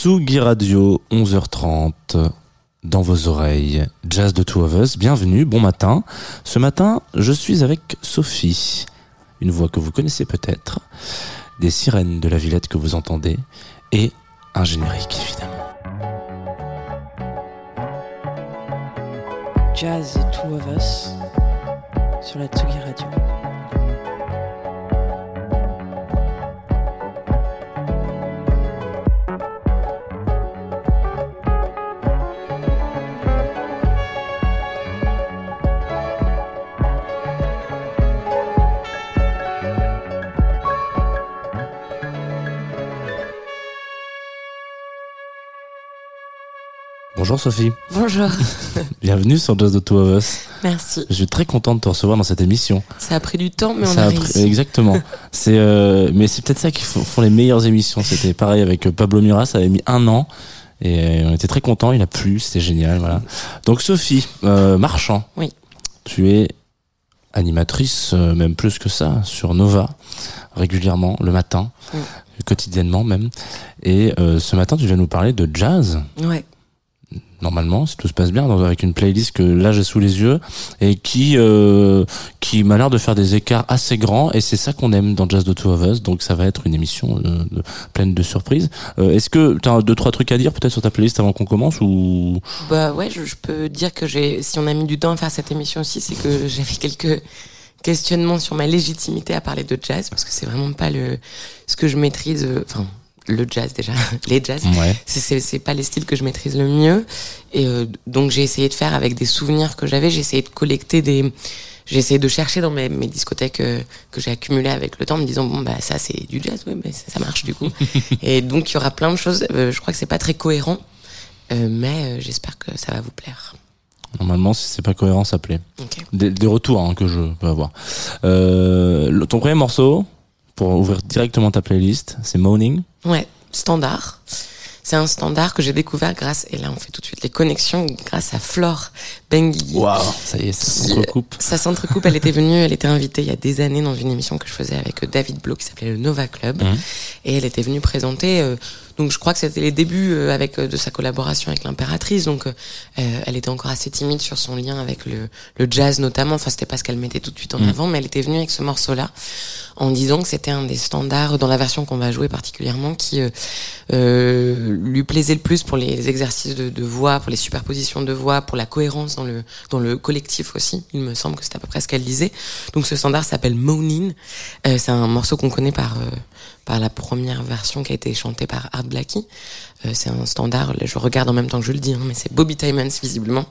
Tsugi Radio, 11h30, dans vos oreilles, Jazz de Two of Us, bienvenue, bon matin. Ce matin, je suis avec Sophie, une voix que vous connaissez peut-être, des sirènes de la Villette que vous entendez, et un générique évidemment. Jazz The Two of Us sur la Tsugi Radio. Bonjour Sophie, Bonjour, bienvenue sur Jazz de Two of Us. merci. Je suis très content de te recevoir dans cette émission. Ça a pris du temps, mais on Ça a, a réussi. pris- exactement. c'est euh, mais c'est peut-être ça qui font, les meilleures émissions. C'était pareil avec euh, Pablo Mira, ça avait mis un an et euh, on était très contents. Il a plu, c'était génial, voilà. Donc Sophie euh, Marchand, Oui. tu es animatrice, euh, même plus que ça, sur Nova régulièrement le matin, Oui. quotidiennement même. Et ce matin, tu viens nous parler de jazz. Ouais. Normalement, si tout se passe bien, avec une playlist que là j'ai sous les yeux et qui euh, qui m'a l'air de faire des écarts assez grands et c'est ça qu'on aime dans Jazz de Two of Us. Donc ça va être une émission euh, de- pleine de surprises. Euh, Est-ce que tu as deux trois trucs à dire peut-être sur ta playlist avant qu'on commence ou? Bah ouais, je, je peux dire que j'ai, si on a mis du temps à faire cette émission aussi, c'est que j'avais quelques questionnements sur ma légitimité à parler de jazz, parce que c'est vraiment pas le, ce que je maîtrise, euh, enfin, le jazz déjà, les jazz. ouais C'est- pas les styles que je maîtrise le mieux. Et euh, donc j'ai essayé de faire avec des souvenirs que j'avais, j'ai essayé de collecter des... J'ai essayé de chercher dans mes, mes discothèques euh, que j'ai accumulées avec le temps, en me disant bon bah ça c'est du jazz, ouais, bah, ça, ça marche du coup. et donc il y aura plein de choses. Euh, je crois que c'est pas très cohérent, mais j'espère que ça va vous plaire. Normalement, si c'est pas cohérent, ça plaît. Ok. Des, des retours hein, que je peux avoir. Le- ton premier morceau pour ouvrir directement ta playlist, c'est Moaning. Ouais, standard. C'est un standard que j'ai découvert grâce, et là on fait tout de suite les connexions, grâce à Flore Benguigui. Waouh, ça y est, ça s'entrecoupe. Ça s'entrecoupe, elle était venue, elle était invitée il y a des années dans une émission que je faisais avec euh, David Blo qui s'appelait le Nova Club. Mhm. Et elle était venue présenter, euh, donc je crois que c'était les débuts euh, avec euh, de sa collaboration avec l'impératrice, donc euh, euh, elle était encore assez timide sur son lien avec le, le jazz notamment, enfin c'était pas ce qu'elle mettait tout de suite en Mhm. avant, mais elle était venue avec ce morceau-là en disant que c'était un des standards dans la version qu'on va jouer particulièrement qui euh, euh, lui plaisait le plus pour les exercices de, de voix, pour les superpositions de voix, pour la cohérence dans le dans le collectif aussi. Il me semble que c'est à peu près ce qu'elle disait. Donc ce standard s'appelle Moanin. Euh, c'est un morceau qu'on connaît par euh, par la première version qui a été chantée par Art Blackie. Euh, c'est un standard, je regarde en même temps que je le dis, hein, mais c'est Bobby Timmons visiblement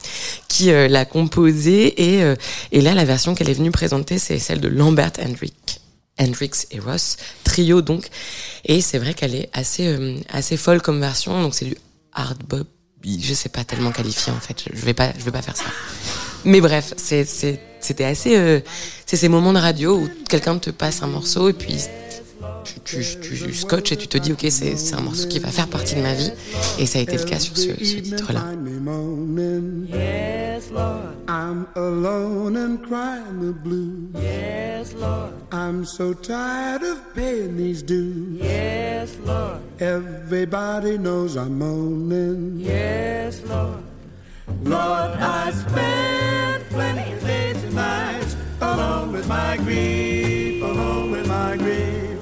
qui euh, l'a composé et euh, et là la version qu'elle est venue présenter c'est celle de Lambert Hendrick. Hendrix et Ross, trio donc, et c'est vrai qu'elle est assez assez folle comme version, donc c'est du hard bop, je sais pas tellement qualifié en fait, je vais pas je vais pas faire ça. Mais bref, c'était assez c'est ces moments de radio où quelqu'un te passe un morceau et puis tu, tu, tu scotches et tu te dis ok c'est un morceau qui va faire partie de ma vie et ça a été le cas sur ce, ce titre là. Find me moaning. Yes, Lord. I'm alone and crying the blues. Yes, Lord. I'm so tired of paying these dues. Yes, Lord. Everybody knows I'm moaning. Yes, Lord. Lord, I spent plenty of days and nights alone with my grief, alone with my grief.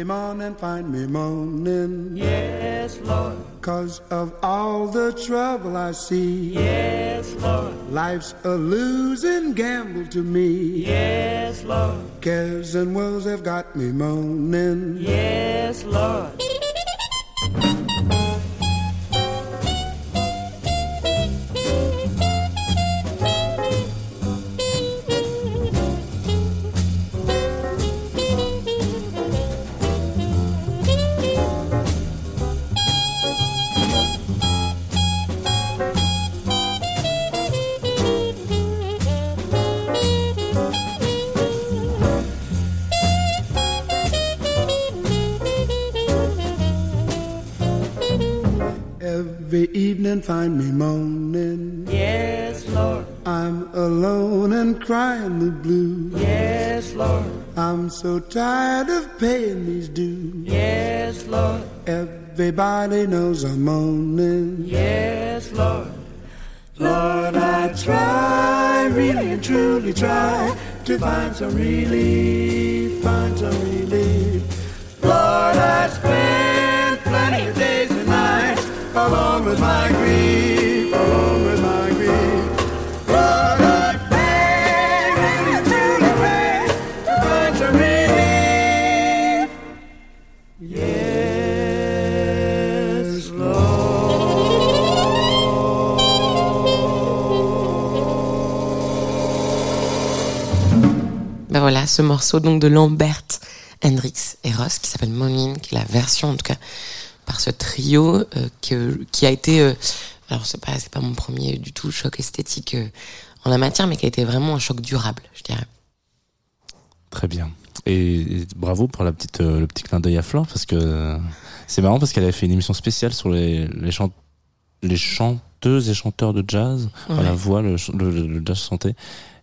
Every morning find me moaning. Yes, Lord. Cause of all the trouble I see. Yes, Lord. Life's a losing gamble to me. Yes, Lord. Cares and woes have got me moaning. Yes, Lord. Find me moaning. Yes, Lord. I'm alone and crying the blues. Yes, Lord. I'm so tired of paying these dues. Yes, Lord. Everybody knows I'm moaning. Yes, Lord. Lord, I try, really and truly try to find some relief, find some relief. Lord, I spend plenty of days Ben voilà, ce morceau donc de Lambert, Hendrix et Ross qui s'appelle Monin, qui est la version en tout cas par ce trio euh, que, qui a été, euh, alors c'est pas pas mon premier du tout choc esthétique euh, en la matière, mais qui a été vraiment un choc durable, je dirais. Très bien. Et, et bravo pour la petite, le petit clin d'œil à Flore, parce que c'est marrant parce qu'elle avait fait une émission spéciale sur les, les, chant- les chanteuses et chanteurs de jazz, enfin, la voix, le, ch- le, le jazz chanté.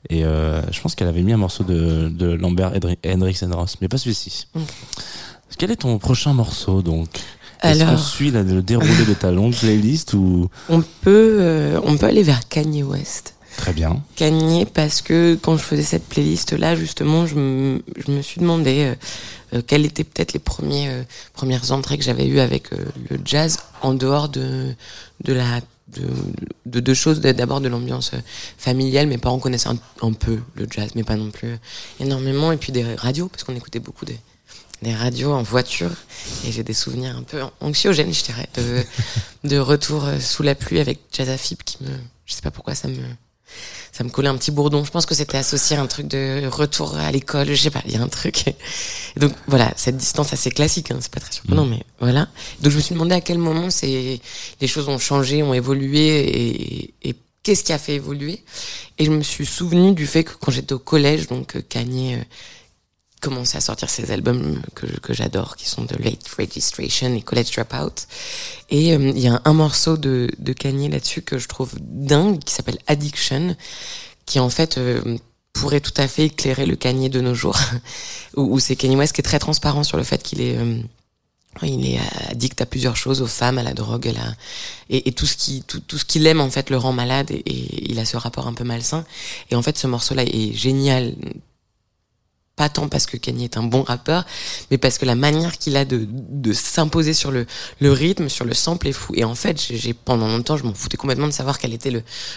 Et euh, je pense qu'elle avait mis un morceau de, de Lambert Hendri- Hendrix Ross, mais pas celui-ci. Quel est ton prochain morceau donc? Est-ce qu'on suit la- le déroulé de ta longue playlist ou? On peut, euh, on peut aller vers Kanye West. Très bien. Kanye parce que quand je faisais cette playlist là justement je me, je me suis demandé euh, euh, quelles étaient peut-être les premiers euh, premières entrées que j'avais eues avec euh, le jazz en dehors de de la de, de deux choses d'abord de l'ambiance familiale mes parents connaissaient un, un peu le jazz mais pas non plus énormément et puis des radios parce qu'on écoutait beaucoup des des radios en voiture et j'ai des souvenirs un peu anxiogènes je dirais de de retour euh, sous la pluie avec Jazz Afib qui me je sais pas pourquoi ça me ça me collait un petit bourdon. Je pense que c'était associé à un truc de retour à l'école. Je sais pas, il y a un truc. Et donc voilà, cette distance assez classique, hein, c'est pas très surprenant, mais voilà. Donc je me suis demandé à quel moment c'est les choses ont changé, ont évolué et, et qu'est-ce qui a fait évoluer. Et je me suis souvenu du fait que quand j'étais au collège, donc euh, Commençait à sortir ses albums que, que j'adore, qui sont de Late Registration et College Dropout. Et euh, il y a un morceau de, de Kanye là-dessus que je trouve dingue, qui s'appelle Addiction, qui en fait euh, pourrait tout à fait éclairer le Kanye de nos jours, où, c'est Kanye West qui est très transparent sur le fait qu'il est... euh, il est addict à plusieurs choses, aux femmes, à la drogue, à la... et, tout ce qui tout, tout ce qu'il aime en fait le rend malade et il a ce rapport un peu malsain. Et en fait, ce morceau-là est génial, pas tant parce que Kanye est un bon rappeur, mais parce que la manière qu'il a de, de s'imposer sur le, le rythme, sur le sample est fou. Et en fait, j'ai pendant longtemps, je m'en foutais complètement de savoir quelle était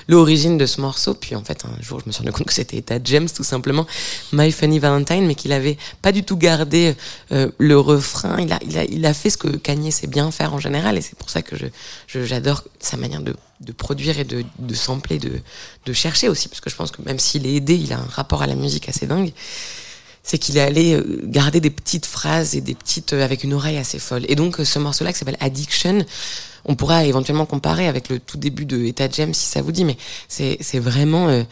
l'origine de ce morceau. Puis en fait, un jour, je me suis rendu compte que c'était Etta James, tout simplement, My Funny Valentine, mais qu'il avait pas du tout gardé euh, le refrain. Il a, il a, il a fait ce que Kanye sait bien faire en général, et c'est pour ça que je- j'adore sa manière de de produire et de, de sampler, de, de chercher aussi, parce que je pense que même s'il est aidé, il a un rapport à la musique assez dingue c'est qu'il est allé euh, garder des petites phrases et des petites euh, avec une oreille assez folle. Et donc euh, ce morceau-là qui s'appelle Addiction, on pourra éventuellement comparer avec le tout début de Eta James si ça vous dit, mais c'est c'est vraiment euh,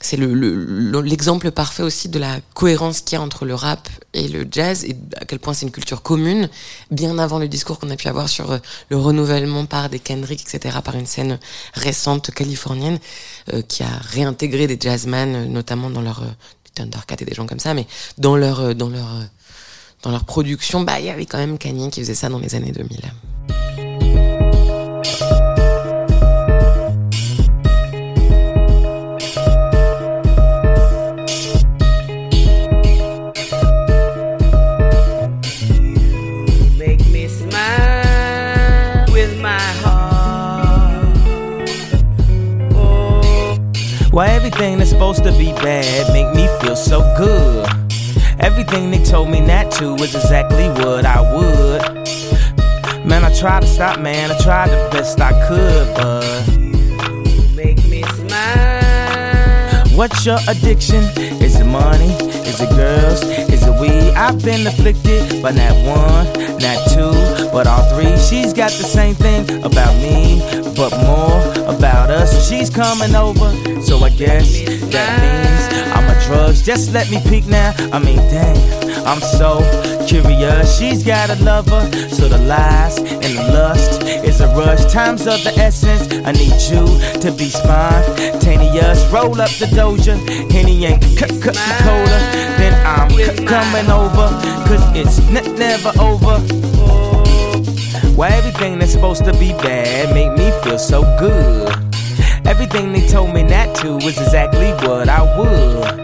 c'est le le- l'exemple parfait aussi de la cohérence qu'il y a entre le rap et le jazz et à quel point c'est une culture commune bien avant le discours qu'on a pu avoir sur le renouvellement par des Kendrick etc par une scène récente californienne euh, qui a réintégré des jazzman notamment dans leur Thundercat et des gens comme ça mais dans leur euh, dans leur euh, dans leur production bah il y avait quand même Kanye qui faisait ça dans les années 2000 Why everything that's supposed to be bad make me feel so good? Everything they told me not to was exactly what I would. Man, I tried to stop, man, I tried the best I could, but make me smile. what's your addiction? Is it money? Is it girls? I've been afflicted by not one, not two, but all three. She's got the same thing about me, but more about us. She's coming over, so I guess that means I'm a drugs. Just let me peek now. I mean, damn, I'm so curious. She's got a lover, so the lies and the lust is a rush. Time's of the essence. I need you to be spontaneous. Roll up the doja, Henny and Coca-Cola. I'm coming over, cause it's never over. Why everything that's supposed to be bad make me feel so good? Everything they told me not to was exactly what I would.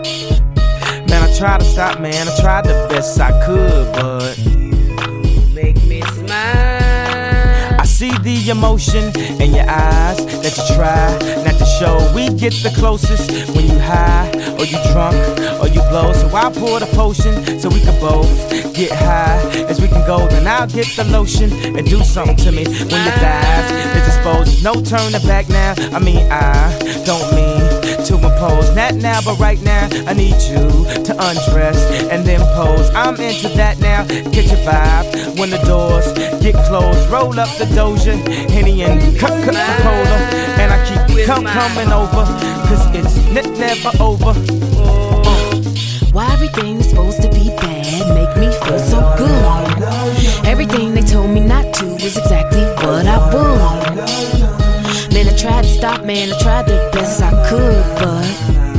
Man, I tried to stop, man. I tried the best I could, but the emotion in your eyes that you try not to show. We get the closest when you high or you drunk or you blow. So I pour the potion so we can both get high as we can go. Then I'll get the lotion and do something to me when your thighs is exposed. No turning back now. I mean I don't mean to impose. Not now, but right now I need you to undress and then pose. I'm into that now. Get your vibe when the doors get closed. Roll up the Doja, Henny and Coca-Cola, and I keep come coming over, cause it's ne- never over. Uh. Why everything is supposed to be bad make me feel so good? Everything they told me not to was exactly what I would. Tried to stop, me and I tried the best I could, but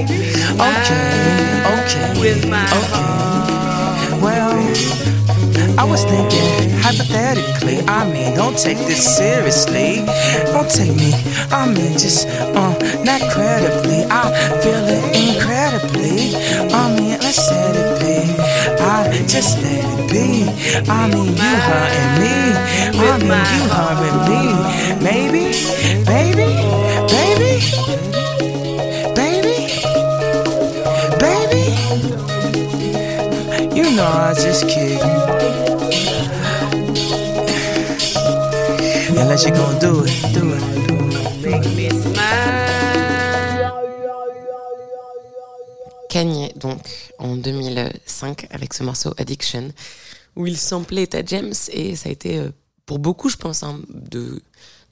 Okay, okay, With my okay. Well, I was thinking hypothetically. I mean, don't take this seriously. Don't take me. I mean, just uh, not credibly. I feel it incredibly. I mean, let's let it be. I just let it be. I mean, you and me. I mean, you and me. Maybe, baby, Kanye, donc, en 2005, avec ce morceau Addiction, où il samplait Etta James, et ça a été, euh, pour beaucoup, je pense, hein, de,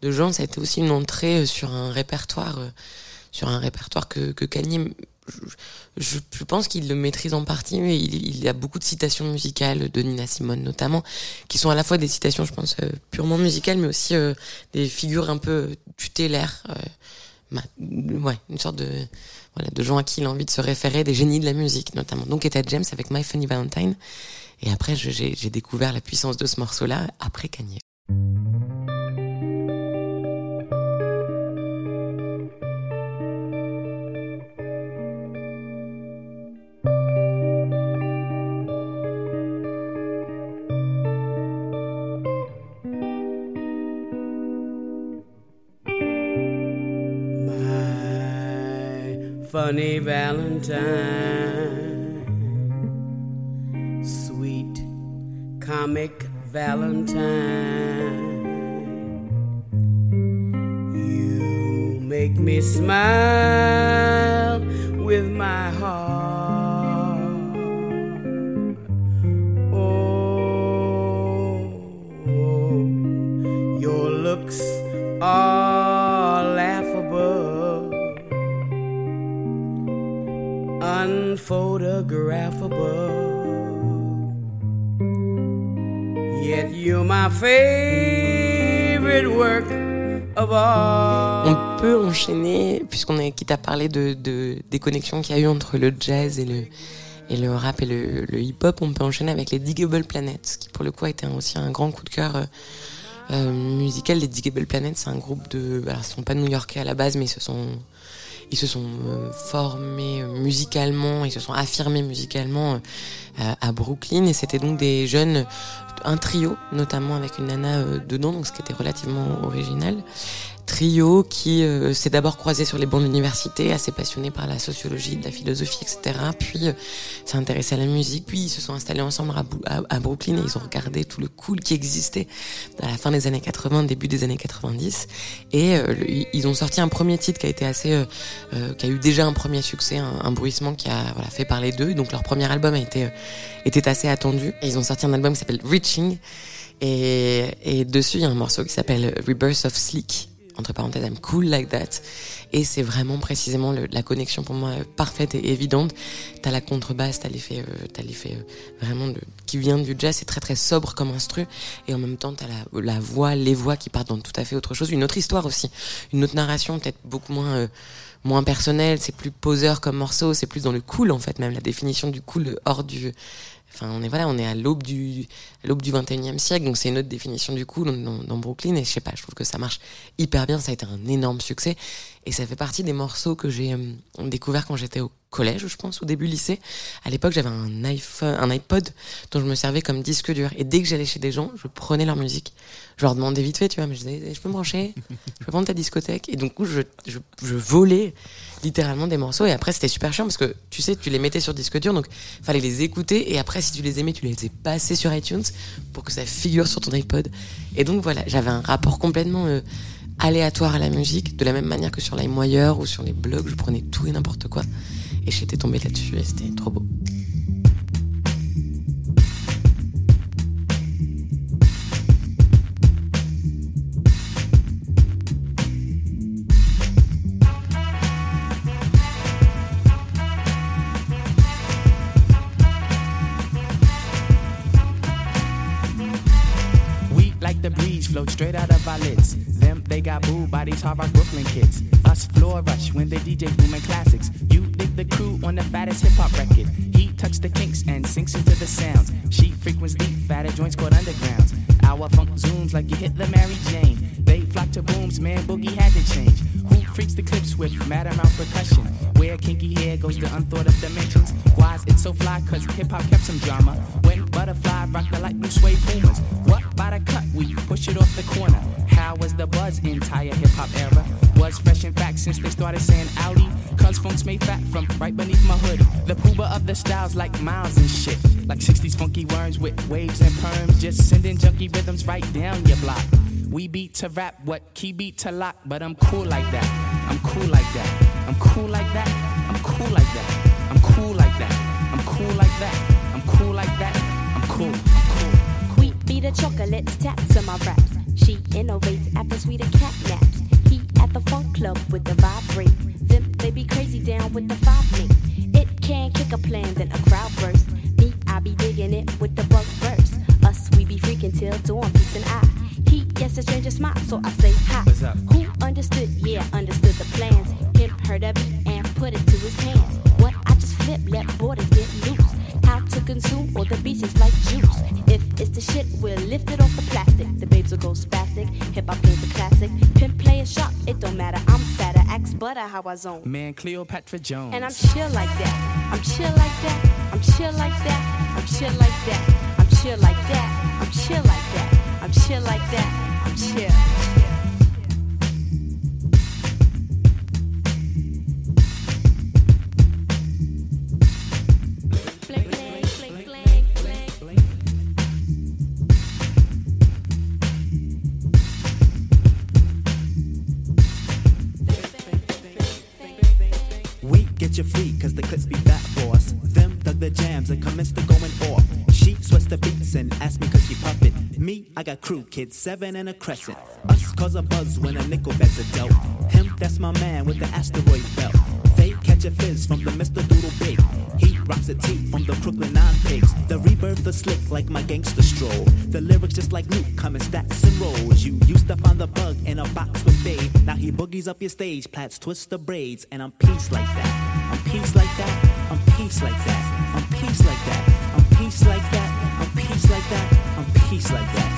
de gens, ça a été aussi une entrée euh, sur un répertoire, euh, sur un répertoire que, que Kanye, je, pense qu'il le maîtrise en partie, mais il, il a beaucoup de citations musicales de Nina Simone notamment, qui sont à la fois des citations, je pense, euh, purement musicales, mais aussi euh, des figures un peu tutélaires, euh, ouais, une sorte de voilà, de gens à qui il a envie de se référer, des génies de la musique notamment. Donc Etta James avec My Funny Valentine. Et après, j'ai découvert la puissance de ce morceau-là après Kanye. Funny Valentine, sweet comic Valentine. You make me smile my favorite work of. On peut enchaîner, puisqu'on est quitte à parler de, de des connexions qu'il y a eu entre le jazz et le, et le rap et le, hip-hop, on peut enchaîner avec les Diggable Planets, qui pour le coup a été aussi un grand coup de cœur euh, euh, musical. Les Diggable Planets, c'est un groupe de... Alors, ils sont pas new-yorkais à la base, mais ils se sont, ils se sont euh, formés euh, musicalement, ils se sont affirmés musicalement euh, à, Brooklyn. Et c'était donc des jeunes, un trio, notamment avec une nana dedans, donc ce qui était relativement original trio qui euh, s'est d'abord croisé sur les bancs de l'université, assez passionné par la sociologie, de la philosophie, etc. Puis euh, s'est intéressé à la musique. Puis ils se sont installés ensemble à, à- à Brooklyn et ils ont regardé tout le cool qui existait à la fin des années 80, début des années 90. Et euh, ils ont sorti un premier titre qui a été assez, euh, euh, qui a eu déjà un premier succès, un, un bruissement qui a voilà, fait parler d'eux. Donc leur premier album a été, euh, était assez attendu. Ils ont sorti un album qui s'appelle Reaching. Et, et dessus, il y a un morceau qui s'appelle Rebirth of Sleek entre parenthèses, I'm cool like that. Et c'est vraiment précisément le- la connexion pour moi euh, parfaite et évidente. T'as la contrebasse, t'as l'effet, euh, t'as l'effet euh, vraiment de, qui vient du jazz, c'est très très sobre comme instru. Et en même temps, t'as la, la voix, les voix qui partent dans tout à fait autre chose. Une autre histoire aussi, une autre narration, peut-être beaucoup moins euh, moins personnelle. C'est plus poseur comme morceau, c'est plus dans le cool en fait, même la définition du cool hors du Enfin, on est voilà, on est à l'aube du à l'aube du 21e siècle, donc c'est une autre définition du coup dans, Brooklyn. Et je sais pas, je trouve que ça marche hyper bien. Ça a été un énorme succès et ça fait partie des morceaux que j'ai euh, découvert quand j'étais au collège, je pense, au début lycée. À l'époque, j'avais un iPhone, un iPod dont je me servais comme disque dur. Et dès que j'allais chez des gens, je prenais leur musique. Je leur demandais vite fait, tu vois, mais je disais, je peux me brancher, je peux prendre ta discothèque? Et donc, je, je, je volais littéralement des morceaux. Et après, c'était super chiant parce que, tu sais, tu les mettais sur disque dur, donc fallait les écouter. Et après, si tu les aimais, tu les faisais passer sur iTunes pour que ça figure sur ton iPod. Et donc, voilà, j'avais un rapport complètement euh, aléatoire à la musique, de la même manière que sur LimeWire ou sur les blogs, je prenais tout et n'importe quoi. Et j'étais tombée là-dessus et c'était trop beau. The breeze, float straight out of our lids. Them, they got booed by these hard rock Brooklyn kids. Us floor rush when they DJ booming classics. You dig the crew on the fattest hip hop record. He tucks the kinks and sinks into the sounds. She frequents deep, fatter joints called undergrounds. Our funk zooms like you hit the Mary Jane. They flock to booms, man, boogie had to change. Who freaks the clips with mad amount percussion? Where kinky hair goes to unthought of dimensions. Why is it so fly? Cause hip hop kept some drama. When butterfly rock the light blue suede pumas. What by the cut? We push it off the corner. How was the buzz entire hip hop era? Was fresh in fact since they started saying Audi. Cause funk's made fat from right beneath my hood. The pooba of the styles like miles and shit. Like 60s funky worms with waves and perms. Just sending junky rhythms right down your block. We beat to rap, what key beat to lock, but I'm cool like that. I'm cool like that. I'm cool like that. I'm cool like that. I'm cool like that. I'm cool like that. I'm cool like that. I'm cool. I'm cool. Wheat beat the chocolates tap to my raps. She innovates after sweeter cat naps. He at the funk club with the vibrate. Them they be crazy down with the five link. It can kick a plan, then a crowd burst. Me, I be digging it with the bug verse. Us, we be freaking till dawn beats an eye. He gets a stranger smile, so I say hi. Who understood? Yeah, understood the plans. Him heard of it and put it to his hands. What I just flip, let borders get loose. How to consume all the beaches like juice. If the shit, we'll lift it off the plastic. The babes will go spastic. Hip hop game's a classic. Pimp play a shot, it don't matter. I'm fatter, axe butter how I zone. Man, Cleopatra Jones. And I'm chill like that. I'm chill like that. I'm chill like that. I'm chill like that. I'm chill like that. I'm chill like that. I'm chill like that. I'm chill. I got crew kids, seven and a crescent. Us cause a buzz when a nickel bags are dealt. Him, that's my man with the asteroid belt. They catch a fizz from the Mr. Doodle Big. He rocks a tee from the Crooklyn Nine Pigs. The rebirth the slick like my gangster stroll. The lyrics just like Luke coming stats and rolls. You used to find the bug in a box with Dave. Now he boogies up your stage, plats twist the braids, and I'm peace like that. I'm peace like that. I'm peace like that. I'm peace like that. I'm peace like that. I'm peace like that. I'm peace like that.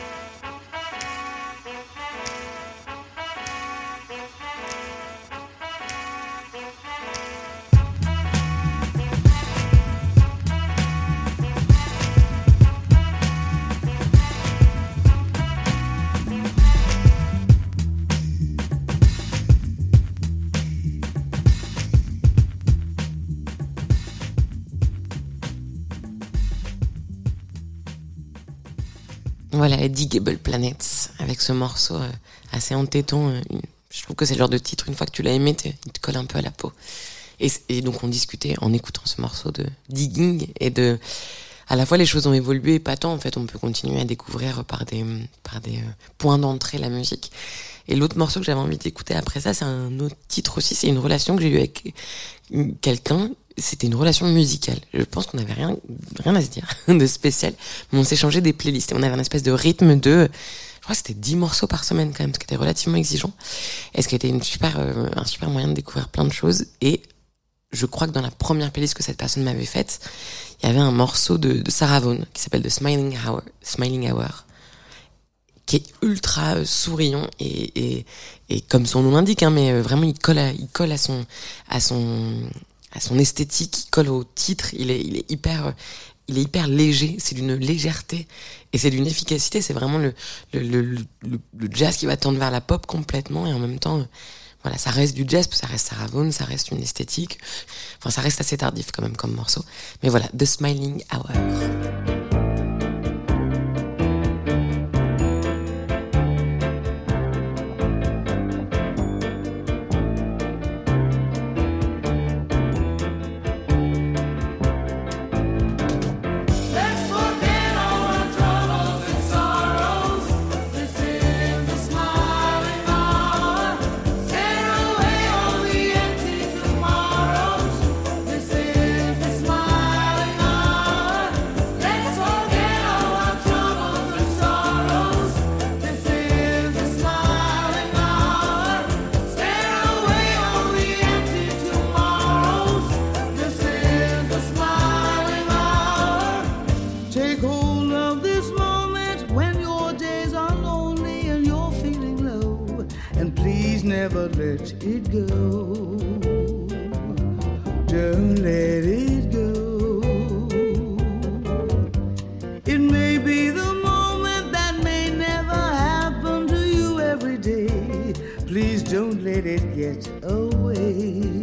Voilà, Digable Planets, avec ce morceau euh, assez entêtant. euh, je trouve que c'est le genre de titre, une fois que tu l'as aimé, il te colle un peu à la peau. Et donc on discutait en écoutant ce morceau de digging et de... À la fois les choses ont évolué, pas tant en fait, on peut continuer à découvrir par des, par des euh, points d'entrée la musique. Et l'autre morceau que j'avais envie d'écouter après ça, c'est un autre titre aussi, c'est une relation que j'ai eue avec quelqu'un, c'était une relation musicale. Je pense qu'on n'avait rien, rien à se dire de spécial, mais on s'échangeait des playlists et on avait un espèce de rythme de, je crois que c'était 10 morceaux par semaine quand même, ce qui était relativement exigeant. Et ce qui était une super, euh, un super moyen de découvrir plein de choses. Et je crois que dans la première playlist que cette personne m'avait faite, il y avait un morceau de, de Sarah Vaughan qui s'appelle The Smiling Hour, Smiling Hour, qui est ultra euh, souriant et, et, et comme son nom l'indique, hein, mais euh, vraiment il colle à, il colle à son, à son, à son esthétique, il colle au titre, il est, il est hyper, il est hyper léger, c'est d'une légèreté et c'est d'une efficacité, c'est vraiment le, le, le, le, le jazz qui va tendre vers la pop complètement et en même temps, voilà, ça reste du jazz, ça reste Sarah Vaughan, ça reste une esthétique, enfin ça reste assez tardif quand même comme morceau, mais voilà, The Smiling Hour. It get away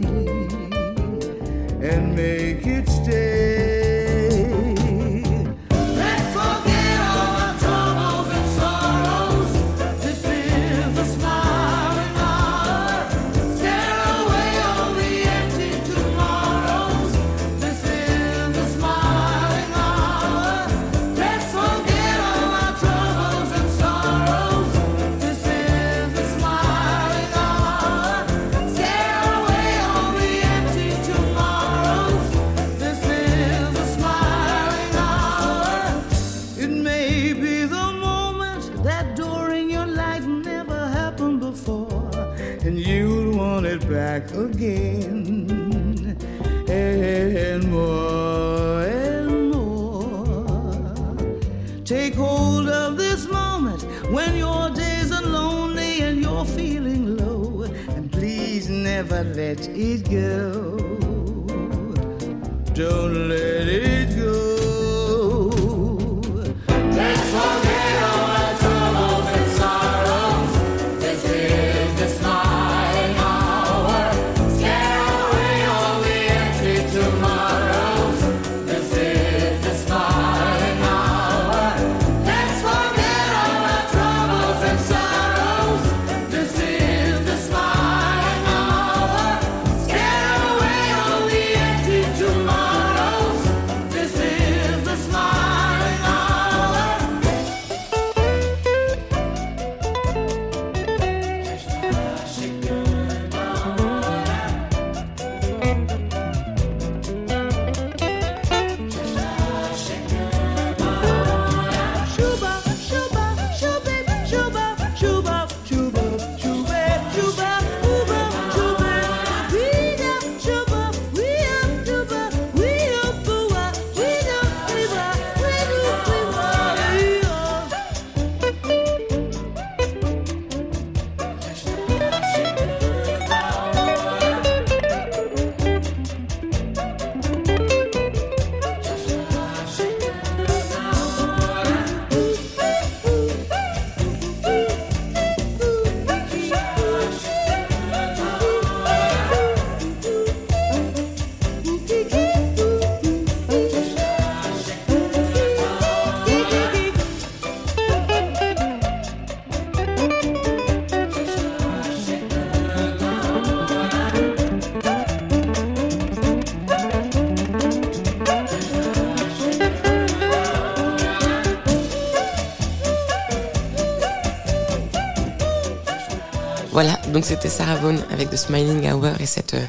donc c'était Sarah Vaughan avec The Smiling Hour et cette, euh,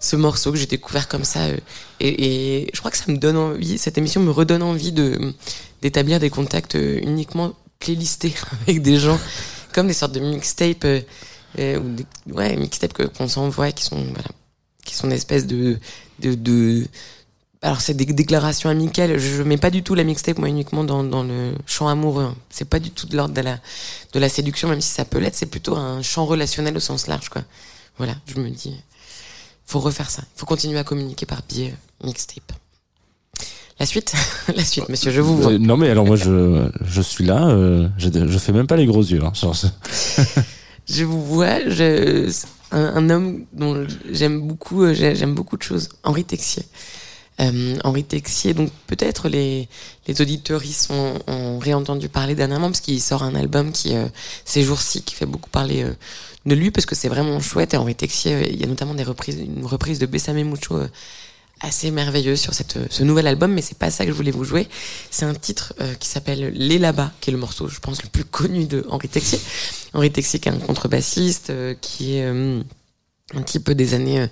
ce morceau que j'ai découvert comme ça. euh, et, je crois que ça me donne envie, cette émission me redonne envie de d'établir des contacts euh, uniquement playlistés avec des gens, comme des sortes de mixtapes, ou qu'on s'envoie, qui sont, qui sont une espèce de alors c'est des déclarations amicales. Je mets pas du tout la mixtape moi uniquement dans, dans le champ amoureux. C'est pas du tout de l'ordre de la de la séduction, même si ça peut l'être. C'est plutôt un champ relationnel au sens large, quoi. Voilà, je me dis, faut refaire ça. Faut continuer à communiquer par biais mixtape. La suite, la suite, monsieur, je vous vois. Euh, non mais alors moi je je suis là, euh, je, je fais même pas les gros yeux. Hein, genre, Je vous vois, je, un, un homme dont j'aime beaucoup, euh, j'ai- j'aime beaucoup de choses. Henri Texier. Euh, Henri Texier, donc peut-être les, les auditeuristes ont, ont réentendu parler dernièrement parce qu'il sort un album qui, euh, ces jours-ci, qui fait beaucoup parler euh, de lui parce que c'est vraiment chouette. Et Henri Texier, il y a notamment des reprises, une reprise de Bessame Mucho assez merveilleuse sur cette, ce nouvel album, mais c'est pas ça que je voulais vous jouer. C'est un titre euh, qui s'appelle Les là-bas, qui est le morceau, je pense, le plus connu de Henri Texier. Henri Texier, qui est un contrebassiste, euh, qui est euh, un type des années euh,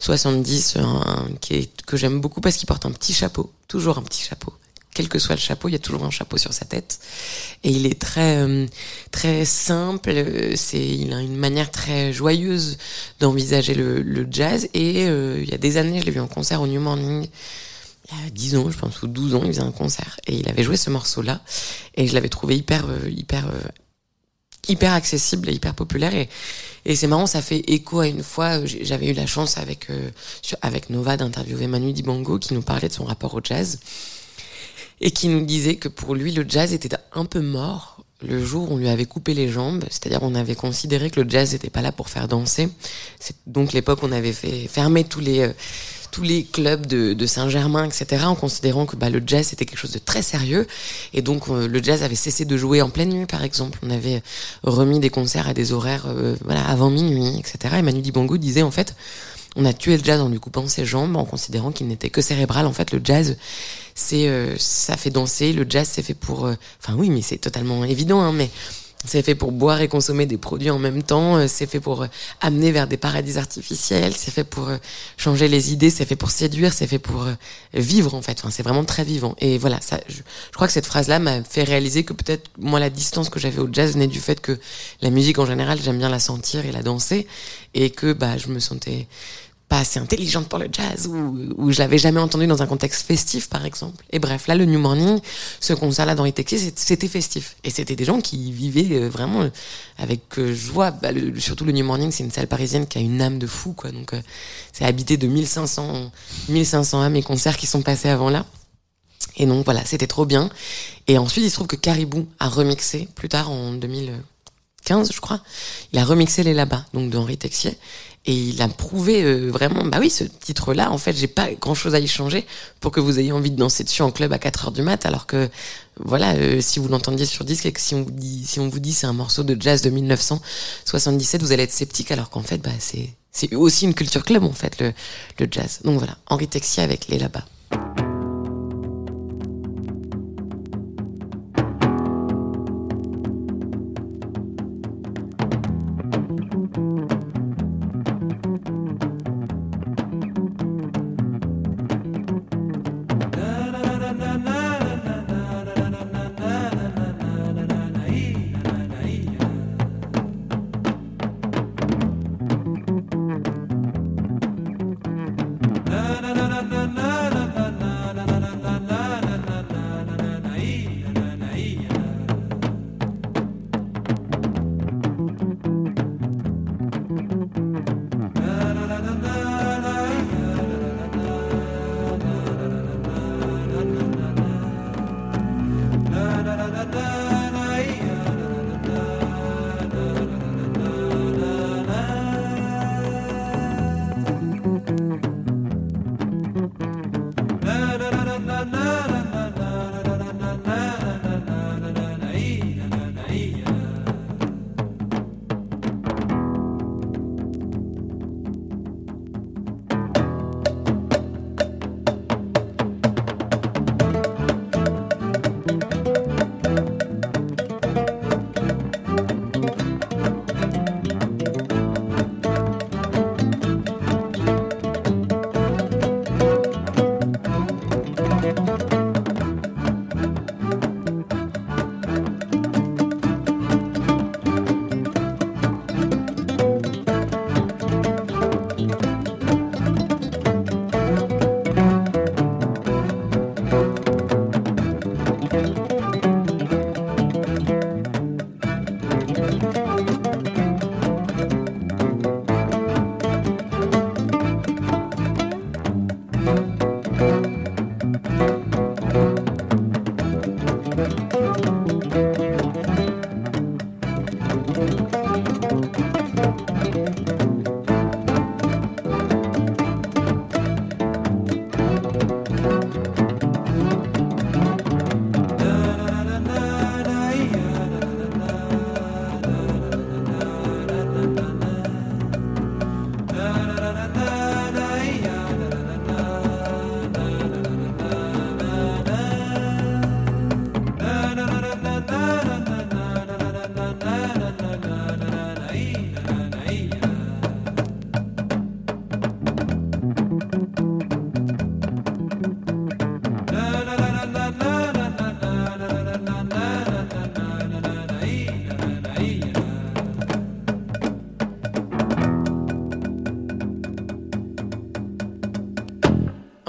70, euh, un- qui que j'aime beaucoup parce qu'il porte un petit chapeau, toujours un petit chapeau. Quel que soit le chapeau, il y a toujours un chapeau sur sa tête. Et il est très euh, très simple. euh, C'est, il a une manière très joyeuse d'envisager le, le jazz. Et euh, il y a des années, je l'ai vu en concert au New Morning. Il y a 10 ans, je pense, ou 12 ans, il faisait un concert. Et il avait joué ce morceau-là. Et je l'avais trouvé hyper, euh, hyper, euh, hyper accessible et hyper populaire. Et, et c'est marrant, ça fait écho à une fois, euh, j'avais eu la chance avec, euh, avec Nova d'interviewer Manu Dibango qui nous parlait de son rapport au jazz. Et qui nous disait que pour lui, le jazz était un peu mort le jour où on lui avait coupé les jambes, c'est-à-dire on avait considéré que le jazz n'était pas là pour faire danser. C'est donc l'époque on avait fait fermer tous les euh, tous les clubs de, de Saint-Germain, etc., en considérant que bah, le jazz c'était quelque chose de très sérieux. Et donc euh, le jazz avait cessé de jouer en pleine nuit, par exemple. On avait remis des concerts à des horaires euh, voilà avant minuit, etc. Et Manu Dibango disait en fait, on a tué le jazz en lui coupant ses jambes, en considérant qu'il n'était que cérébral. En fait, le jazz, c'est euh, ça fait danser. Le jazz, c'est fait pour. euh, Enfin oui, mais c'est totalement évident, hein, mais c'est fait pour boire et consommer des produits en même temps. euh, C'est fait pour euh, amener vers des paradis artificiels. C'est fait pour euh, changer les idées. C'est fait pour séduire. C'est fait pour vivre en fait. Enfin, c'est vraiment très vivant. Et voilà, ça. Je, je crois que cette phrase-là m'a fait réaliser que peut-être moi la distance que j'avais au jazz venait du fait que la musique en général j'aime bien la sentir et la danser et que bah je me sentais pas assez intelligente pour le jazz ou, je l'avais jamais entendu dans un contexte festif par exemple. Et bref, là le New Morning, ce concert-là dans les c'était festif et c'était des gens qui vivaient euh, vraiment euh, avec euh, joie. Bah, surtout le New Morning, c'est une salle parisienne qui a une âme de fou quoi. Donc c'est habité de 1500 1500 âmes et concerts qui sont passés avant là. Et donc voilà, c'était trop bien. Et ensuite, il se trouve que Caribou a remixé plus tard en 2015, je crois. Il a remixé les là-bas, donc d'Henri Texier. Et il a prouvé euh, vraiment, bah oui, ce titre-là, en fait, j'ai pas grand-chose à y changer pour que vous ayez envie de danser dessus en club à 4 heures du mat, alors que, voilà, euh, si vous l'entendiez sur disque et que si on vous dit, si on vous dit c'est un morceau de jazz de 1977, vous allez être sceptique, alors qu'en fait, bah, c'est, c'est aussi une culture club, en fait, le, le jazz. Donc voilà, Henri Texier avec les là-bas.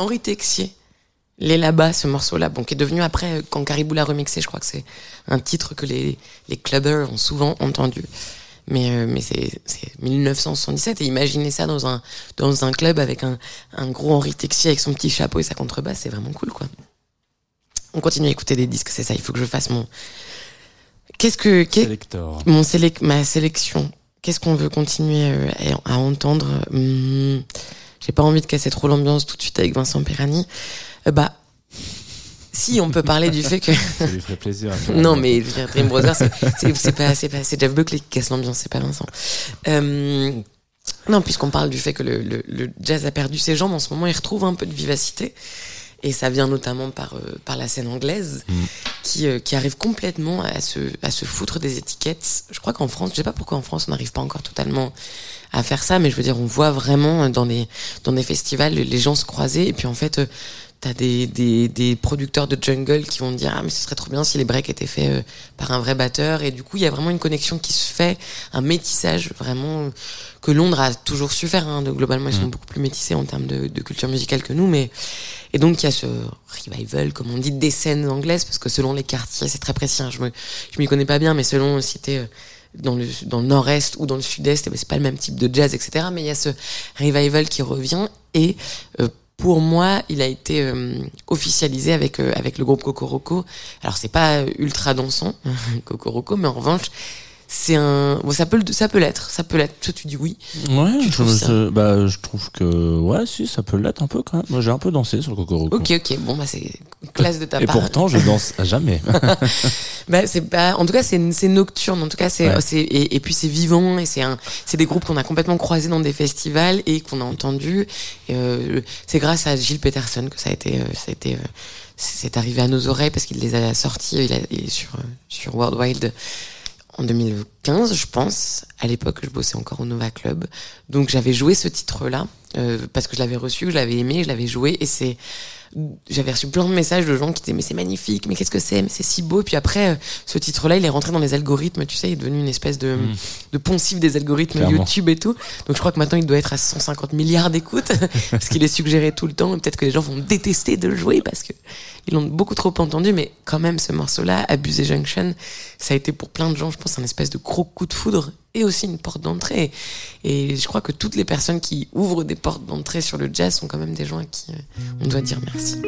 Henri Texier. Les là-bas, ce morceau-là, bon, qui est devenu après, euh, quand Caribou l'a remixé, je crois que c'est un titre que les, les clubbers ont souvent entendu. Mais, euh, mais c'est, c'est 1977 et imaginez ça dans un, dans un club avec un, un gros Henri Texier avec son petit chapeau et sa contrebasse, c'est vraiment cool, quoi. On continue à écouter des disques, c'est ça, il faut que je fasse mon, qu'est-ce que, mon sélec ma sélection. Qu'est-ce qu'on veut continuer euh, à, à entendre? Hum, J'ai pas envie de casser trop l'ambiance tout de suite avec Vincent Perani. Euh, bah, si on peut parler du fait que Ça lui ferait plaisir. non mais Dream Brothers c'est- pas c'est pas c'est Jeff Buckley qui casse l'ambiance c'est pas Vincent. Euh, non puisqu'on parle du fait que le, le, le jazz a perdu ses jambes en ce moment il retrouve un peu de vivacité et ça vient notamment par euh, par la scène anglaise qui euh, qui arrive complètement à se à se foutre des étiquettes. Je crois qu'en France je sais pas pourquoi en France on n'arrive pas encore totalement à faire ça mais je veux dire on voit vraiment dans des dans des festivals les gens se croiser et puis en fait euh, T'as des, des, des producteurs de jungle qui vont dire ah mais ce serait trop bien si les breaks étaient faits euh, par un vrai batteur et du coup il y a vraiment une connexion qui se fait un métissage vraiment euh, que Londres a toujours su faire hein. De- globalement ils sont beaucoup plus métissés en termes de, de culture musicale que nous mais et donc il y a ce revival comme on dit des scènes anglaises parce que selon les quartiers c'est très précis hein. je me je m'y connais pas bien mais selon si t'es euh, dans le dans le nord-est ou dans le sud-est eh ben, c'est pas le même type de jazz etc mais il y a ce revival qui revient et euh, pour moi, il a été euh, officialisé avec euh, avec le groupe Cocoroco. Alors c'est pas euh, ultra dansant Cocoroco, mais en revanche, c'est un bon, ça peut ça peut l'être, ça peut l'être. Toi tu dis oui. Ouais, Tu je, bah, je trouve que ouais, si, ça peut l'être un peu quand même. Moi, j'ai un peu dansé sur le Cocoroco. Ok ok bon bah c'est classe de ta Et part. pourtant, je danse à jamais. Bah, c'est pas, en tout cas, c'est, nocturne. En tout cas, c'est, Ouais. et, et puis c'est vivant et c'est un, c'est des groupes qu'on a complètement croisés dans des festivals et qu'on a entendus. Et, euh, c'est grâce à Gilles Peterson que ça a été, euh, ça a été, euh, c'est arrivé à nos oreilles parce qu'il les a sortis. Il, a- il est sur, euh, sur World Wild en 2015, je pense. À l'époque, je bossais encore au Nova Club. Donc, j'avais joué ce titre-là, euh, parce que je l'avais reçu, je l'avais aimé, je l'avais joué, et c'est, j'avais reçu plein de messages de gens qui disaient, mais c'est magnifique, mais qu'est-ce que c'est, mais c'est si beau. Puis après, euh, ce titre-là, il est rentré dans les algorithmes, tu sais, il est devenu une espèce de, de poncif des algorithmes Clairement. YouTube et tout. Donc, je crois que maintenant, il doit être à 150 milliards d'écoutes, parce qu'il est suggéré tout le temps, peut-être que les gens vont détester de le jouer parce que ils l'ont beaucoup trop entendu, mais quand même, ce morceau-là, Abusé Junction, ça a été pour plein de gens, je pense, un espèce de gros coup de foudre et aussi une porte d'entrée. Et je crois que toutes les personnes qui ouvrent des portes d'entrée sur le jazz sont quand même des gens à qui euh, on doit dire merci.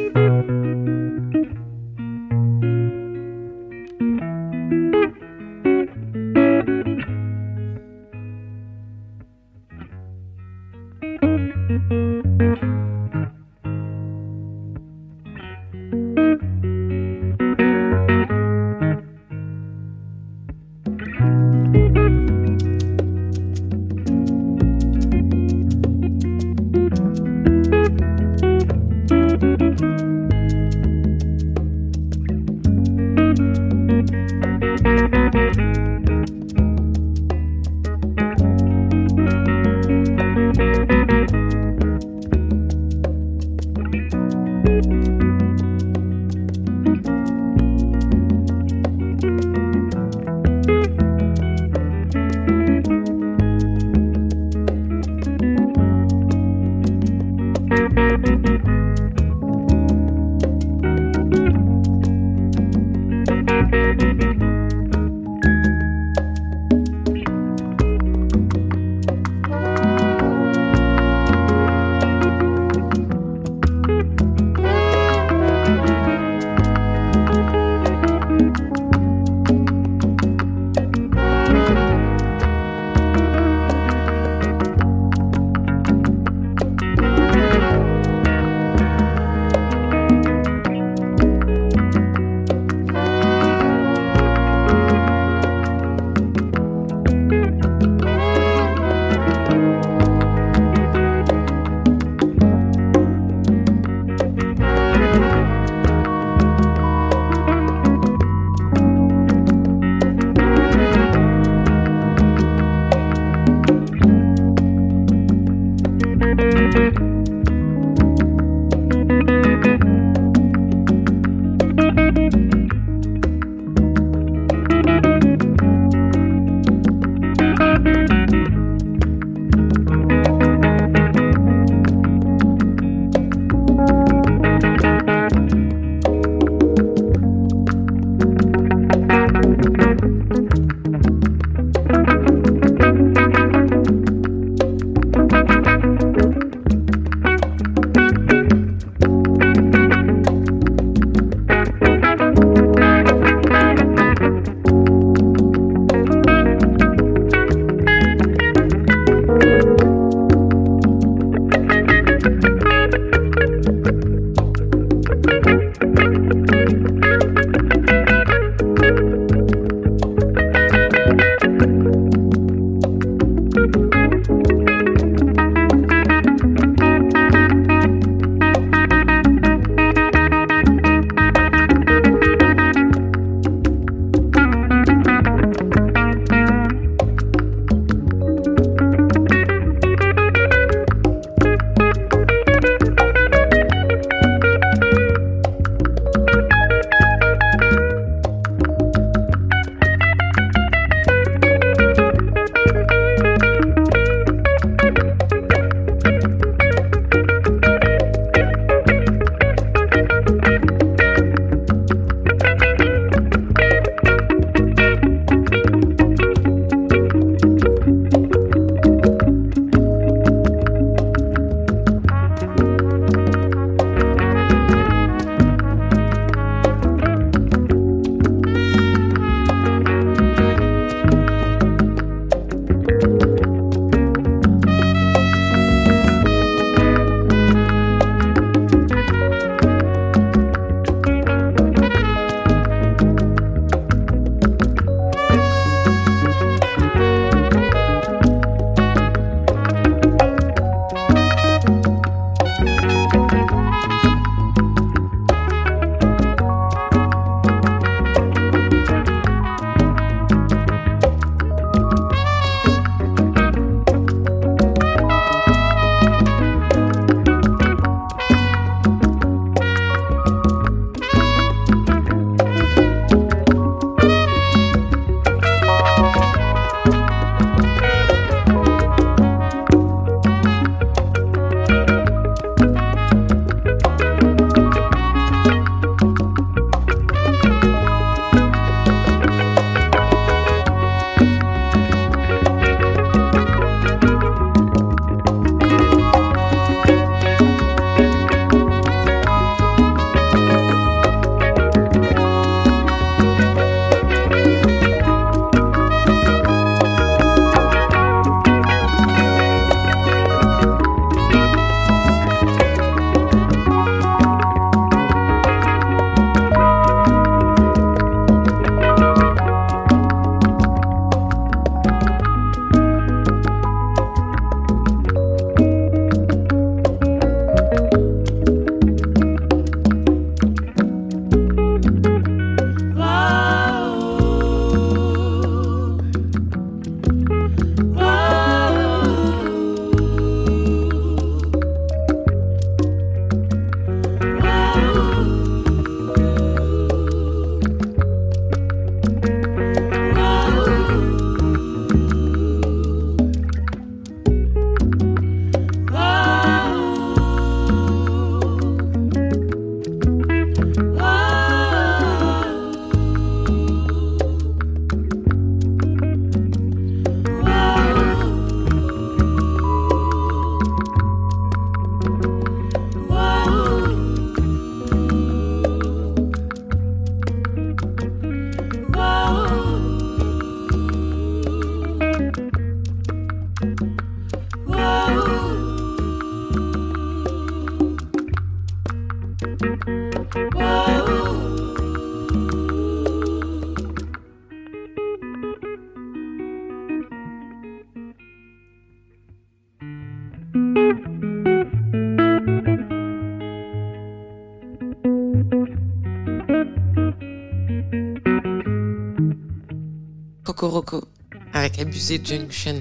Rocco Rocco avec Abusé Junction.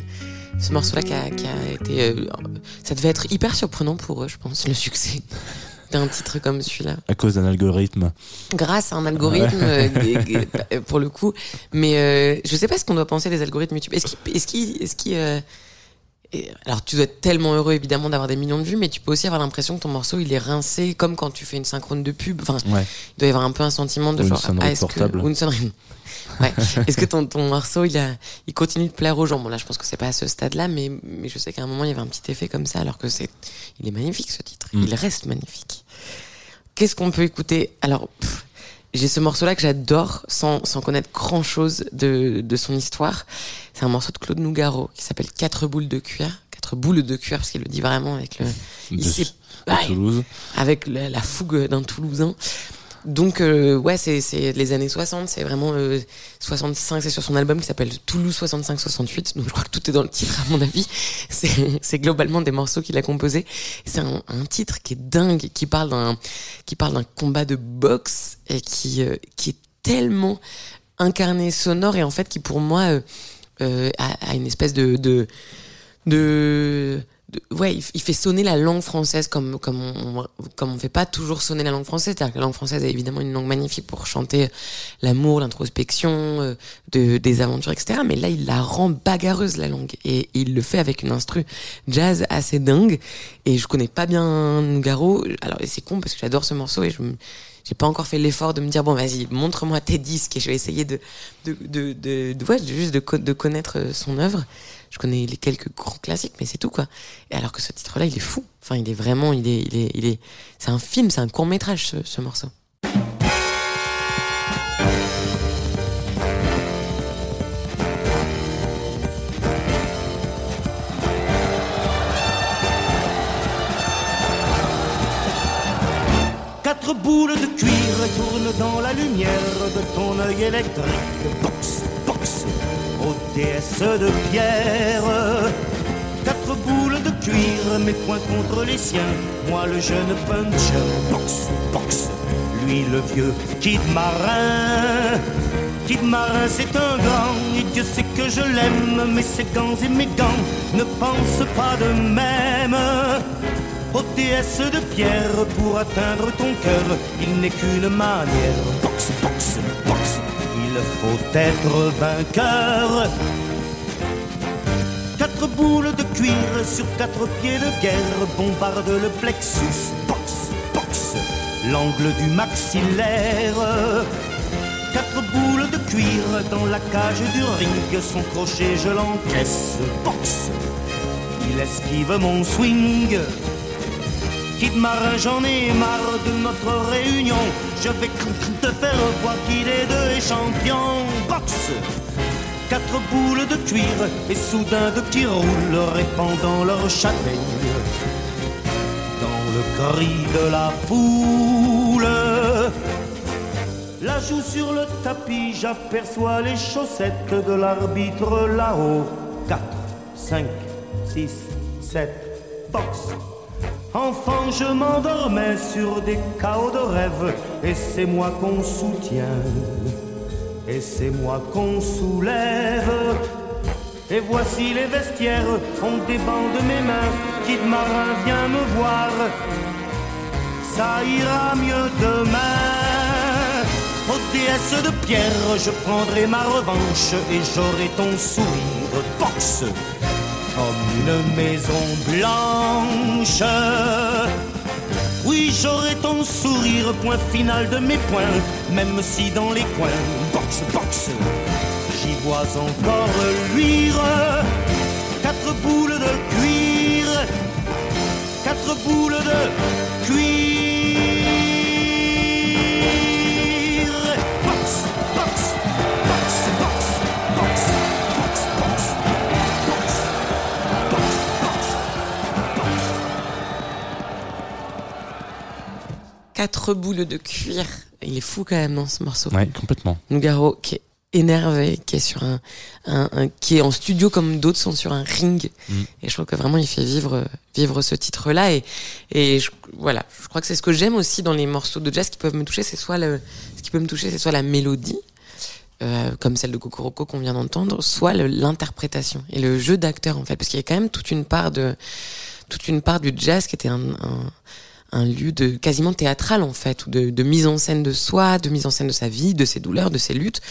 Ce morceau-là qui a, qui a été, euh, ça devait être hyper surprenant pour eux, je pense, le succès d'un titre comme celui-là. À cause d'un algorithme. Grâce à un algorithme, euh, euh, pour le coup. Mais euh, je sais pas ce qu'on doit penser des algorithmes YouTube. Est-ce qu'il, est-ce qu'il, est-ce qu'il, euh, et- alors tu dois être tellement heureux évidemment d'avoir des millions de vues, mais tu peux aussi avoir l'impression que ton morceau il est rincé, comme quand tu fais une synchrone de pub. Enfin, Ouais. il doit y avoir un peu un sentiment de Ou genre ah, est-ce que- portable. ou une sonnerie. Ouais. Est-ce que ton, ton morceau il a il continue de plaire aux gens? Bon là je pense que c'est pas à ce stade-là, mais mais je sais qu'à un moment il y avait un petit effet comme ça, alors que c'est il est magnifique ce titre, Mm. il reste magnifique. Qu'est-ce qu'on peut écouter? Alors pff, j'ai ce morceau-là que j'adore sans sans connaître grand chose de de son histoire. C'est un morceau de Claude Nougaro qui s'appelle Quatre boules de cuir. Quatre boules de cuir parce qu'il le dit vraiment avec le il De- sait- de ouais, Toulouse. avec la, la fougue d'un Toulousain. Donc euh, ouais, c'est les années 60, c'est vraiment euh, 65, c'est sur son album qui s'appelle Toulouse 65-68. Donc je crois que tout est dans le titre à mon avis. C'est c'est globalement des morceaux qu'il a composés. C'est un, un titre qui est dingue, qui parle d'un qui parle d'un combat de boxe et qui euh, qui est tellement incarné sonore et en fait qui pour moi euh, euh, a, a une espèce de de de, ouais, il, fait sonner la langue française comme comme on comme on fait pas toujours sonner la langue française. C'est-à-dire que la langue française est évidemment une langue magnifique pour chanter l'amour, l'introspection, euh, de, des aventures, etc. Mais là, il la rend bagarreuse la langue et il le fait avec une instru jazz assez dingue. Et je connais pas bien Nougaro. Alors c'est con parce que j'adore ce morceau et je j'ai pas encore fait l'effort de me dire bon vas-y montre-moi tes disques et je vais essayer de de de, de, de- ouais, juste de, de connaître euh, son œuvre je connais les quelques grands classiques mais c'est tout quoi. Et alors que ce titre là il est fou. Enfin il est vraiment il est il est il est c'est un film c'est un court métrage ce, ce morceau électrique. Box, box, déesse de pierre. Quatre boules de cuir, mes poings contre les siens. Moi le jeune puncher. Box, box, lui le vieux kid marin. Kid marin, c'est un grand, et Dieu sait que je l'aime. Mais ses gants et mes gants ne pensent pas de même. Ô déesse de pierre, pour atteindre ton cœur, il n'est qu'une manière. Box, box, il faut être vainqueur. Quatre boules de cuir sur quatre pieds de guerre bombardent le plexus. Box, box, l'angle du maxillaire. Quatre boules de cuir dans la cage du ring, son crochet je l'encaisse. Box, il esquive mon swing. Marin, j'en ai marre de notre réunion. Je vais te faire voir qui des deux est champion. Boxe Quatre boules de cuir et soudain de qui roulent, répandant leur châtaigne dans le cri de la foule. La joue sur le tapis, j'aperçois les chaussettes de l'arbitre là-haut. 4, 5, 6, 7, boxe. Enfant, je m'endormais sur des chaos de rêve, et c'est moi qu'on soutient, et c'est moi qu'on soulève. Et voici les vestiaires, on débande mes mains, Kid Marin vient me voir, ça ira mieux demain. Ô déesse de pierre, je prendrai ma revanche, et j'aurai ton sourire boxe comme une maison blanche. Oui, j'aurai ton sourire, point final de mes points, même si dans les coins, boxe, boxe, j'y vois encore luire. Quatre boules de cuir, quatre boules de cuir. Quatre boules de cuir il est fou quand même dans ce morceau Ouais, complètement. Nougaro qui est énervé, qui est sur un, un, un- qui est en studio comme d'autres sont sur un ring. Mm. Et je trouve que vraiment il fait vivre vivre ce titre-là. Et et je, voilà, je crois que c'est ce que j'aime aussi dans les morceaux de jazz qui peuvent me toucher. C'est soit le, ce qui peut me toucher, c'est soit la mélodie. euh, comme celle de Kokoroko qu'on vient d'entendre, soit l'interprétation et le jeu d'acteur en fait, parce qu'il y a quand même toute une part de toute une part du jazz qui était un, un, un lieu de quasiment théâtral en fait, de, de mise en scène de soi, de mise en scène de sa vie, de ses douleurs, de ses luttes,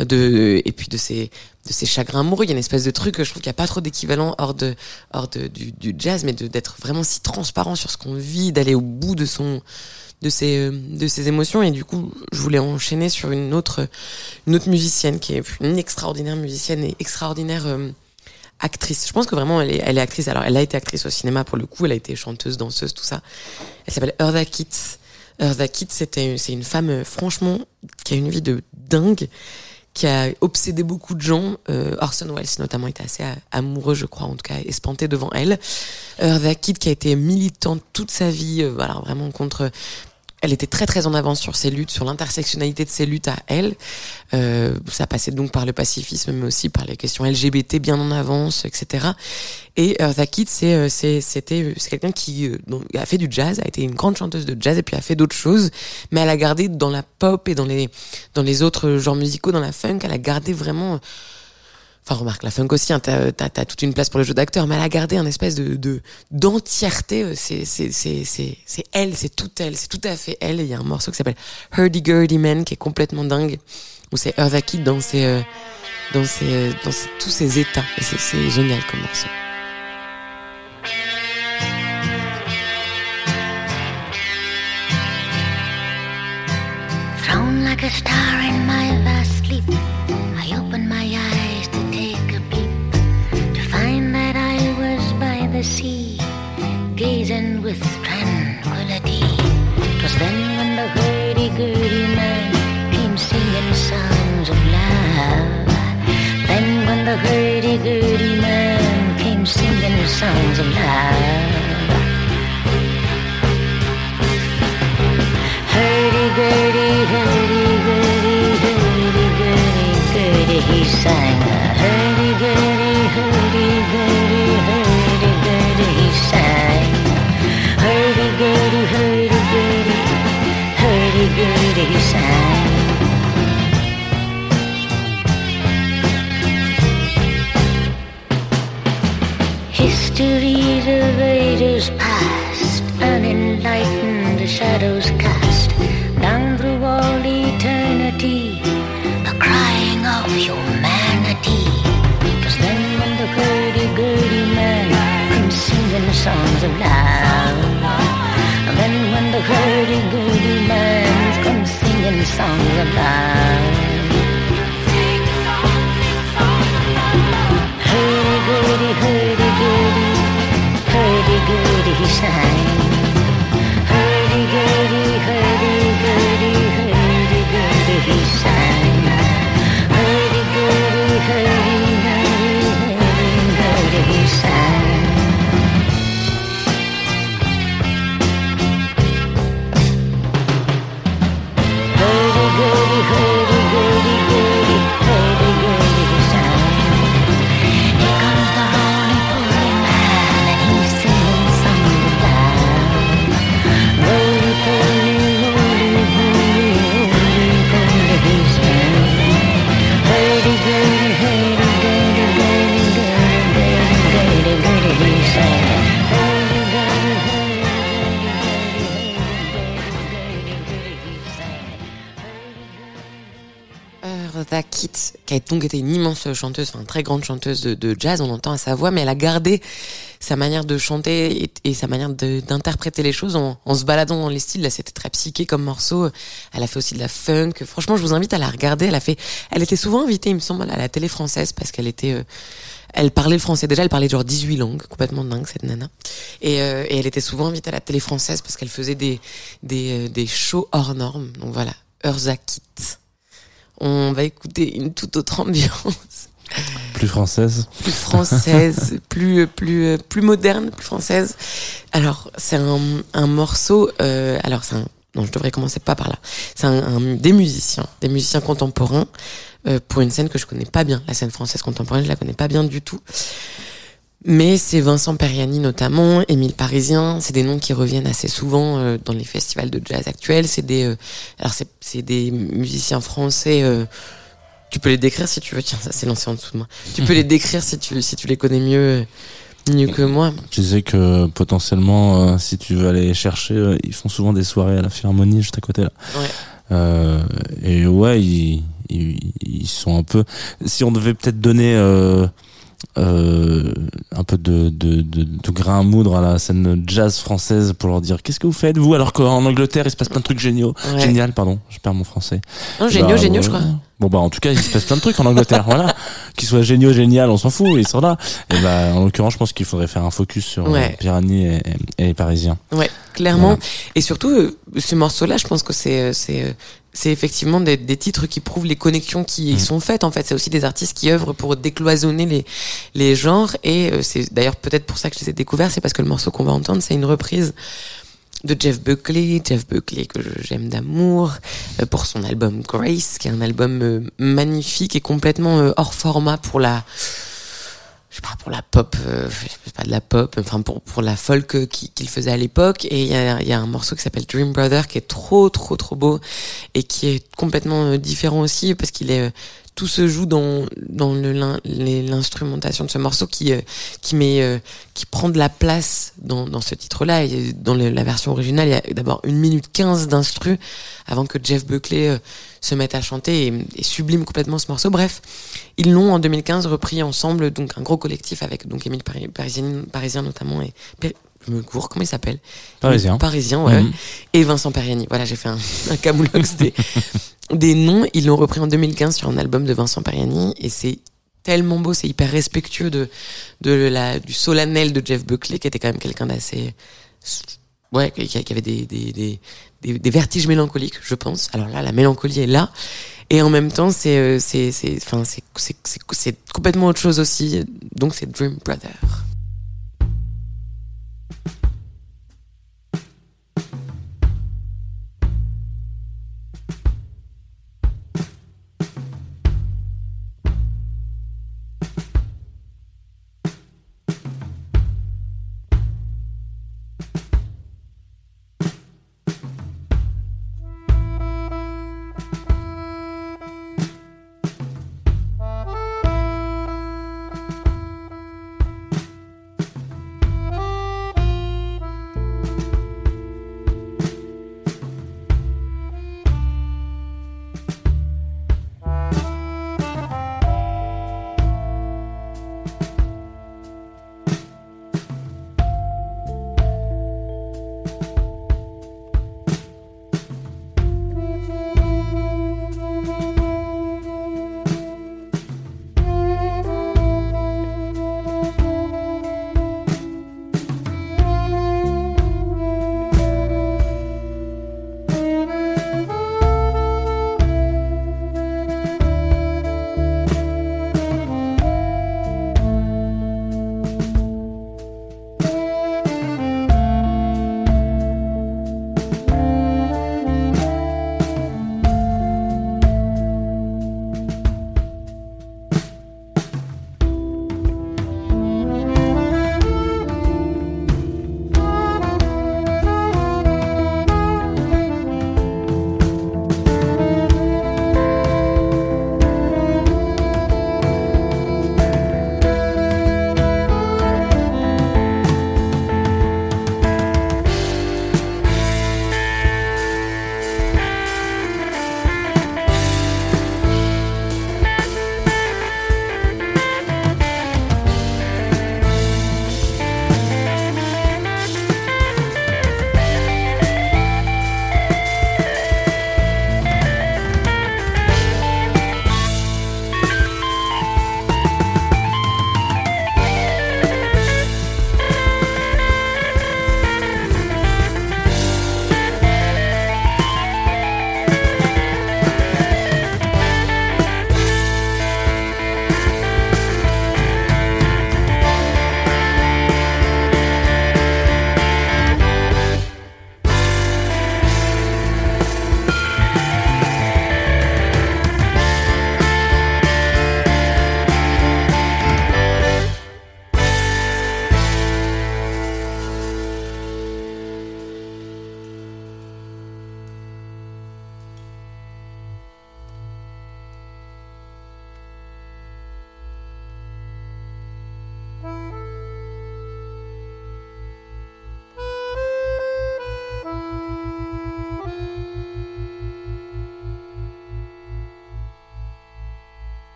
euh, de et puis de ses de ses chagrins amoureux. Il y a une espèce de truc que je trouve qu'il n'y a pas trop d'équivalent hors de hors de, du, du jazz, mais d'être vraiment si transparent sur ce qu'on vit, d'aller au bout de son de ses euh, de ses émotions et du coup je voulais enchaîner sur une autre une autre musicienne qui est une extraordinaire musicienne et extraordinaire euh, actrice. Je pense que vraiment elle est, elle est actrice. Alors elle a été actrice au cinéma pour le coup, elle a été chanteuse, danseuse, tout ça. Elle s'appelle Eartha Kitt. Eartha Kitt, c'était c'est une femme euh, franchement qui a une vie de dingue, qui a obsédé beaucoup de gens. Euh, Orson Welles notamment était assez amoureux, je crois, en tout cas espanté devant elle. Eartha Kitt qui a été militante toute sa vie, euh, voilà vraiment contre elle était très très en avance sur ses luttes, sur l'intersectionnalité de ses luttes à elle. Euh, ça passait donc par le pacifisme, mais aussi par les questions LGBT bien en avance, etc. Et Eartha c'est euh, c'est c'était euh, c'est quelqu'un qui euh, donc, a fait du jazz, a été une grande chanteuse de jazz et puis a fait d'autres choses, mais elle a gardé dans la pop et dans les dans les autres genres musicaux, dans la funk, elle a gardé vraiment. Enfin, remarque, la funk aussi, hein, t'as, t'as toute une place pour le jeu d'acteur, mais elle a gardé un espèce de, de, d'entièreté. euh, C'est, elle, c'est tout elle, c'est tout à fait elle. Il y a un morceau qui s'appelle Hurdy Gurdy Man qui est complètement dingue, où c'est Eartha Kitt dans ses, euh, dans euh, tous ses états. Et c'est, génial comme morceau. Like sea, gazing with tranquility. 'Twas then when the hurdy-gurdy man came singing songs of love. Then when the hurdy-gurdy man came singing songs of love. Hurdy-gurdy, of ages past, unenlightened shadows cast down through all eternity, the crying of humanity. then when the hurdy-gurdy man songs of love. And then when the hurdy-gurdy sing songs about. Sing song, sing song about. Hurdy-gurdy, hurdy-gurdy, hurdy-gurdy, he sang. Qui a donc une immense chanteuse, enfin une très grande chanteuse de, jazz, on entend à sa voix, mais elle a gardé sa manière de chanter et, sa manière d'interpréter les choses en, se baladant dans les styles. Là, c'était très psyché comme morceau. Elle a fait aussi de la funk. Franchement, je vous invite à la regarder. Elle a fait, elle était souvent invitée, il me semble, à la télé française parce qu'elle était, euh, elle parlait le français. Déjà, elle parlait genre 18 langues, complètement dingue cette nana. Et, euh, et elle était souvent invitée à la télé française parce qu'elle faisait des des, euh, des shows hors normes. Donc voilà, Eartha Kitt. On va écouter une toute autre ambiance, Plus française. plus française, plus plus plus moderne, plus française. Alors c'est un, un morceau. euh, alors c'est un non, je devrais commencer pas par là. C'est un, un- des musiciens, des musiciens contemporains euh, pour une scène que je connais pas bien. La scène française contemporaine, je la connais pas bien du tout. Mais c'est Vincent Periani notamment, Émile Parisien, c'est des noms qui reviennent assez souvent euh, dans les festivals de jazz actuels. C'est des, euh, alors c'est des musiciens français euh, tu peux les décrire si tu veux. Tiens, ça s'est lancé en dessous de moi. Tu peux les décrire si tu si tu les connais mieux mieux que moi. Je disais que potentiellement, euh, si tu veux aller chercher, euh, ils font souvent des soirées à la Philharmonie juste à côté là. Ouais. Euh, et ouais, ils, ils, ils sont un peu. Si on devait peut-être donner euh, un peu de, de, de, de grain à moudre à la scène jazz française pour leur dire qu'est-ce que vous faites vous? Alors qu'en Angleterre il se passe plein de trucs géniaux Ouais. génial pardon je perds mon français Non, Bah, géniaux, géniaux, je crois. bon bah en tout cas il se passe plein de trucs en Angleterre voilà qu'ils soient géniaux génial on s'en fout ils sont là et bah en l'occurrence je pense qu'il faudrait faire un focus sur Ouais. euh, Pirani et, et les Parisiens Ouais, clairment. Voilà. Et surtout, euh, ce morceau-là, je pense que c'est euh, c'est c'est effectivement des, des titres qui prouvent les connexions qui y Mhm. sont faites. En fait, c'est aussi des artistes qui œuvrent pour décloisonner les les genres. Et euh, c'est d'ailleurs peut-être pour ça que je les ai découverts. C'est parce que le morceau qu'on va entendre, c'est une reprise de Jeff Buckley, Jeff Buckley que j'aime d'amour, euh, pour son album Grace, qui est un album euh, magnifique et complètement hors format pour la je sais pas pour la pop euh, je sais pas de la pop enfin pour pour la folk qui- qu'il faisait à l'époque. Et il y a, y a un morceau qui s'appelle Dream Brother qui est trop trop trop beau et qui est complètement euh, différent aussi parce qu'il est euh, tout se joue dans dans l'instrumentation de ce morceau qui euh, qui met euh, qui prend de la place dans dans ce titre là et dans le- la version originale il y a d'abord une minute 15 d'instru avant que Jeff Buckley euh, se mette à chanter et, et sublime complètement ce morceau bref ils l'ont en 2015 repris ensemble, donc un gros collectif avec donc Émile Pari- Parisien, Parisien notamment et je me cours, comment il s'appelle? Parisien. Parisien, ouais. Mhm. Et Vincent Periani. Voilà, j'ai fait un, un camoulox des, noms. Ils l'ont repris en 2015 sur un album de Vincent Periani et c'est tellement beau, c'est hyper respectueux de, de la, du solennel de Jeff Buckley qui était quand même quelqu'un d'assez, ouais, qui, avait des, des, des, des, vertiges mélancoliques, je pense. Alors là, la mélancolie est là. Et en même temps, c'est, euh, c'est, c'est, enfin, c'est, c'est, c'est complètement autre chose aussi. Donc c'est Dream Brother.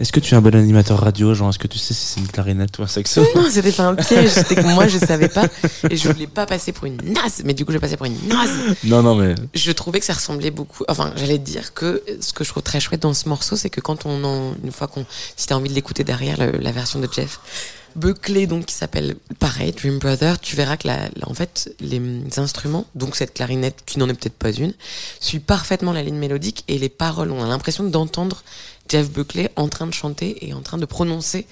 Est-ce que tu es un bon animateur radio, genre Est-ce que tu sais si c'est une clarinette ou un saxo? Non, c'était pas un piège. C'était que moi, je savais pas. Et je voulais pas passer pour une naze. Mais du coup, je passais pour une naze. Non, non, mais Je trouvais que ça ressemblait beaucoup. Enfin, j'allais te dire que ce que je trouve très chouette dans ce morceau, c'est que quand on en, une fois qu'on, si t'as envie de l'écouter derrière le- la version de Jeff Buckley, donc qui s'appelle pareil, Dream Brother, tu verras que la, la- en fait, les instruments, donc cette clarinette qui n'en est peut-être pas une, suit parfaitement la ligne mélodique et les paroles. On a l'impression d'entendre Jeff Buckley en train de chanter et en train de prononcer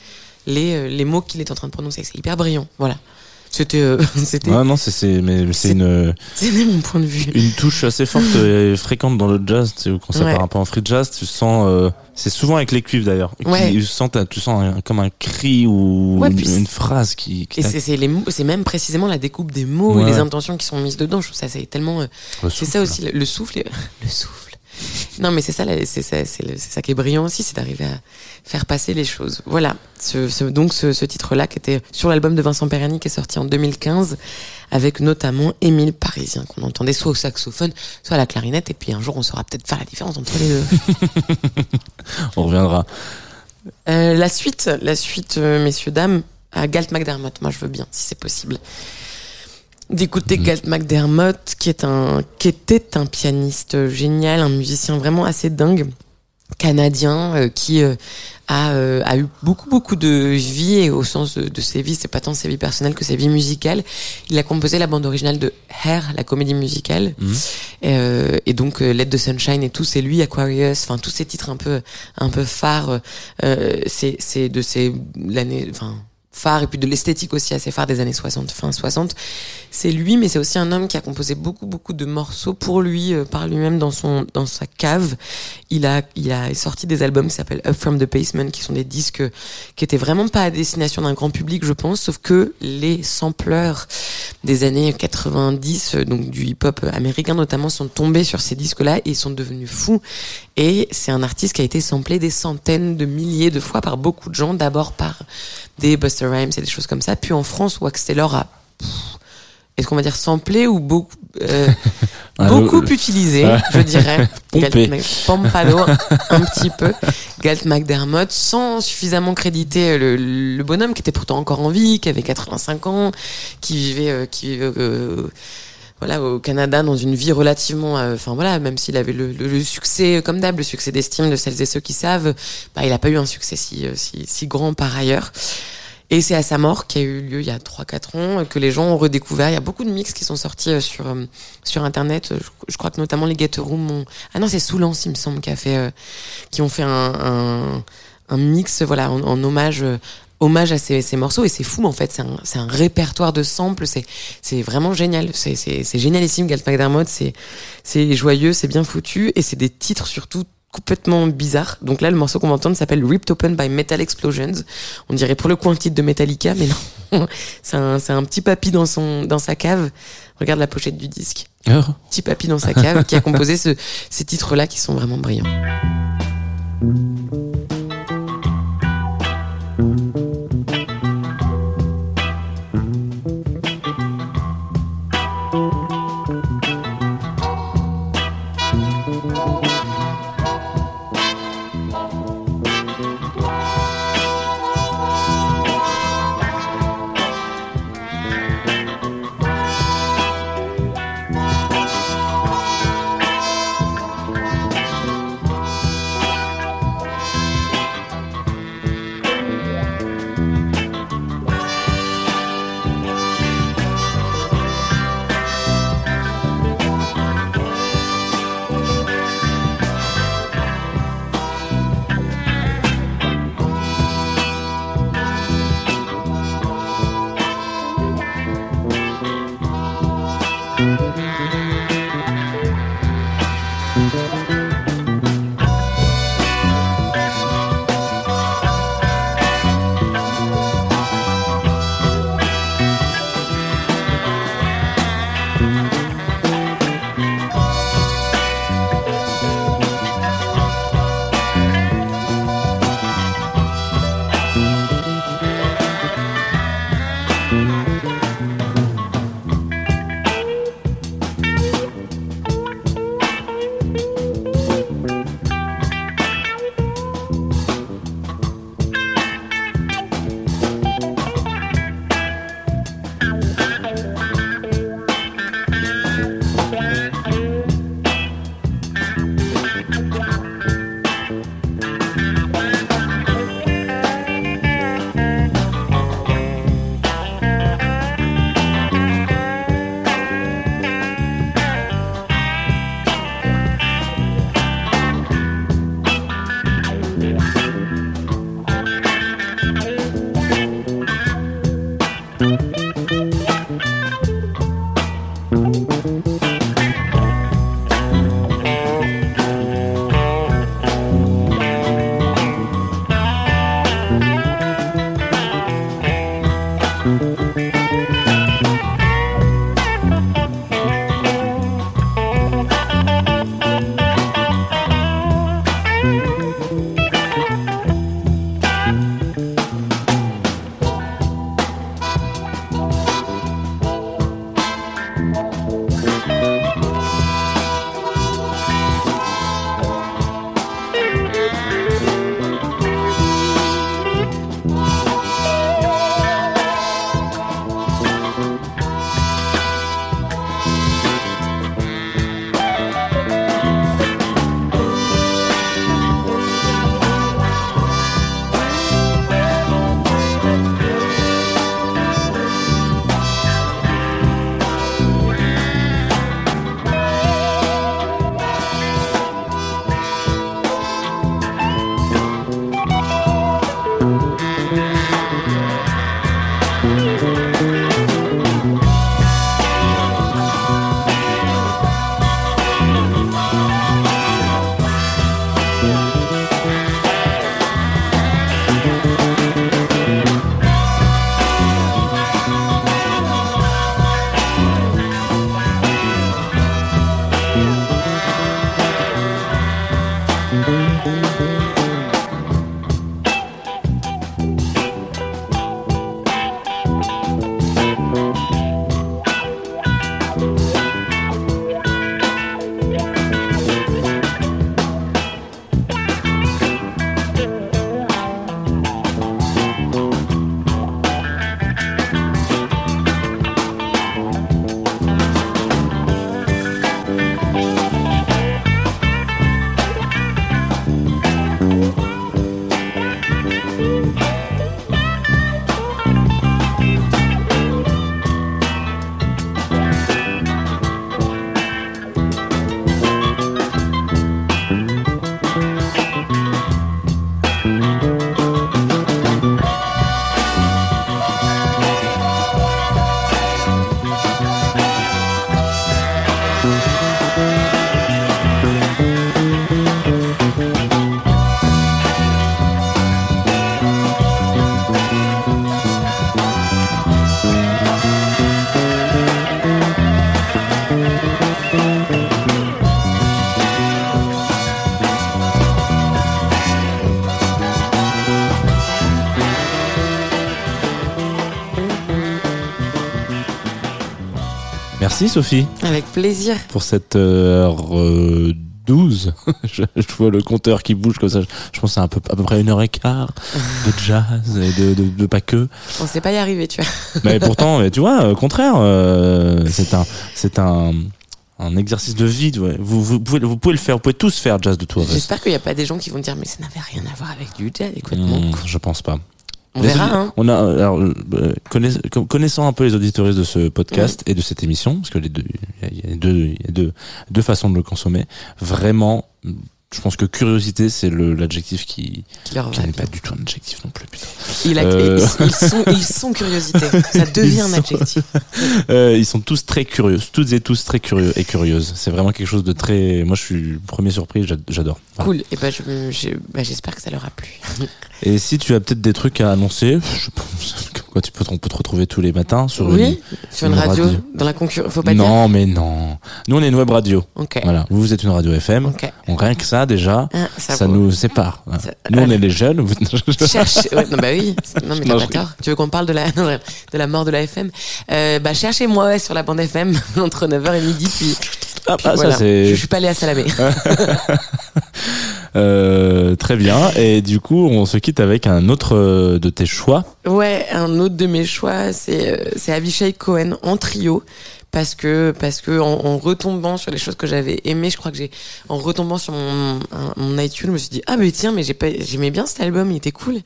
les, euh, les mots qu'il est en train de prononcer. C'est hyper brillant. Voilà. C'était, euh, non, c'est c'est mais c'est C'est- une c'était mon point de vue. une touche assez forte et fréquente dans le jazz. Tu sais, quand ça Ouais. part un peu en free jazz, tu sens. euh, c'est souvent avec les cuivres d'ailleurs. qui- Ouais. Tu sens, tu sens un- comme un cri ou Ouais, une, une phrase qui. qui Et c'est c'est les mots- c'est même précisément la découpe des mots Ouais, et les intentions qui sont mises dedans. Je trouve ça c'est tellement. euh, c'est ça aussi le, le souffle. le souffle. Non mais c'est ça, c'est ça, qui est brillant aussi, c'est d'arriver à faire passer les choses. Voilà. Ce, ce- donc ce, ce titre-là qui était sur l'album de Vincent Perani qui est sorti en 2015 avec notamment Émile Parisien qu'on entendait soit au saxophone, soit à la clarinette et puis un jour on saura peut-être faire la différence entre les deux. On reviendra. Euh, la suite, la suite, euh, messieurs, dames, à Galt McDermott. Moi, je veux bien, si c'est possible. D'écouter Galt McDermott, qui est un, qui était un pianiste génial, un musicien vraiment assez dingue, canadien, euh, qui euh, a, euh, a eu beaucoup, beaucoup de vie, et au sens de, de ses vies, c'est pas tant ses vies personnelles que ses vies musicales. Il a composé la bande originale de Hair, la comédie musicale. Euh, et donc euh, Let the Sunshine et tout, c'est lui, Aquarius, enfin tous ces titres un peu un peu phares, euh, c'est c'est de ces l'année, enfin phare et puis de l'esthétique aussi assez phare des années 60, fin 60. C'est lui, mais c'est aussi un homme qui a composé beaucoup beaucoup de morceaux pour lui, euh, par lui-même dans son dans sa cave. Il a il a sorti des albums qui s'appellent Up from the Basement, qui sont des disques qui étaient vraiment pas à destination d'un grand public, je pense, sauf que les sampleurs des années 90, euh, donc du hip-hop américain notamment, sont tombés sur ces disques-là et sont devenus fous. Et c'est un artiste qui a été samplé des centaines de milliers de fois par beaucoup de gens, d'abord par des Buster Rhymes et des choses comme ça, puis en France, Wax Taylor a est-ce qu'on va dire samplé ou beaucoup euh, Ah, beaucoup le- utilisé, je dirais. Galt Mac- un petit peu. Galt McDermott, sans suffisamment créditer le, le bonhomme qui était pourtant encore en vie, qui avait 85 ans, qui vivait, euh, qui euh, voilà, au Canada dans une vie relativement, euh, enfin voilà, même s'il avait le, le- le succès, euh, comme d'hab, le succès d'estime de celles et ceux qui savent, bah, il n'a pas eu un succès si, euh, si, si grand par ailleurs. Et c'est à sa mort, qui a eu lieu il y a 3-4 ans, que les gens ont redécouvert. Il y a beaucoup de mix qui sont sortis sur, sur Internet. Je, crois que notamment les Get Room ont... Ah non, c'est Soulance, il me semble, qui, a fait, qui ont fait un, un, un mix voilà, en hommage... hommage à ces, ces morceaux. Et c'est fou en fait. C'est un, c'est un répertoire de samples. C'est c'est vraiment génial. C'est c'est c'est génialissime Galt McDermott. C'est c'est joyeux c'est bien foutu. Et c'est des titres surtout complètement bizarres. Donc là le morceau qu'on va entendre s'appelle Ripped Open by Metal Explosions. On dirait pour le coup un titre de Metallica mais non. C'est un c'est un petit papy dans son dans sa cave. Regarde la pochette du disque. Oh. petit papy dans sa cave qui a composé ce, ces titres là qui sont vraiment brillants Merci Sophie Avec plaisir. pour cette heure euh, 12. je, vois le compteur qui bouge comme ça. Je pense que c'est un peu, à peu près une heure et quart de jazz et de, de, de pas que. On sait pas y arriver, tu vois. Mais pourtant, mais tu vois, au contraire, euh, c'est un, c'est un, un exercice de vie. ouais. Vous, vous, pouvez, vous pouvez le faire, vous pouvez tous faire jazz de tout. J'espère qu'il n'y a pas des gens qui vont dire mais ça n'avait rien à voir avec du jazz, complètement. Hmm, je pense pas. On verra, hein. On a, alors, euh, connaiss- co- connaissant un peu les auditoristes de ce podcast et de cette émission, parce que les deux, il y a deux, il y a deux, deux façons de le consommer. Vraiment, je pense que curiosité, c'est l'adjectif qui, Qui qui n'est pas du tout un adjectif non plus. Putain. Il a- Euh. ils, ils sont, ils sont curiosité. Ça devient un adjectif. Euh, ils sont tous très curieux, toutes et tous très curieux et curieuses. C'est vraiment quelque chose de très. Moi, je suis premier surpris, j'ad- j'adore. Voilà. Cool. Et ben, je- je- j'espère que ça leur a plu. Et si tu as peut-être des trucs à annoncer, je pense, quoi tu peux, on peut te retrouver tous les matins sur Oui, une, sur une radio, dans la concurrence. Faut pas dire. non, mais non. Nous, on est une web radio. Voilà. Vous, vous êtes une radio FM. Ok. On, rien que ça, déjà, Ah, ça, nous sépare. Ça- nous, on voilà. est les jeunes. vous- Cherche. ouais, non, bah oui. Non, mais t'as pas tort. Tu veux qu'on parle de la, de la mort de la FM euh, Bah, cherchez-moi ouais, sur la bande FM entre 9h et midi. Puis, Ah, ah, ça, voilà. c'est- Je suis pas allé à Salamé. Euh, très bien. Et du coup, on se quitte avec un autre euh, de tes choix. Ouais, un autre de mes choix, c'est euh, c'est Avishai Cohen en trio. Parce que, parce que en, retombant sur les choses que j'avais aimées, je crois que j'ai, en retombant sur mon, un- mon iTunes, je me suis dit, ah, mais tiens, mais j'aimais bien cet album, il était cool.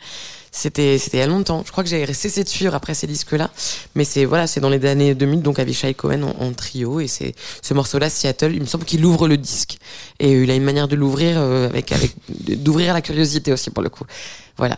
C'était, c'était il y a longtemps. Je crois que j'ai cessé de suivre après ces disques-là. Mais c'est, voilà, c'est dans les années 2000, donc Avishai Cohen en, trio. Et c'est, ce morceau-là, Seattle, il me semble qu'il ouvre le disque. Et euh, il a une manière de l'ouvrir, euh, avec, avec, d'ouvrir la curiosité aussi, pour le coup. Voilà.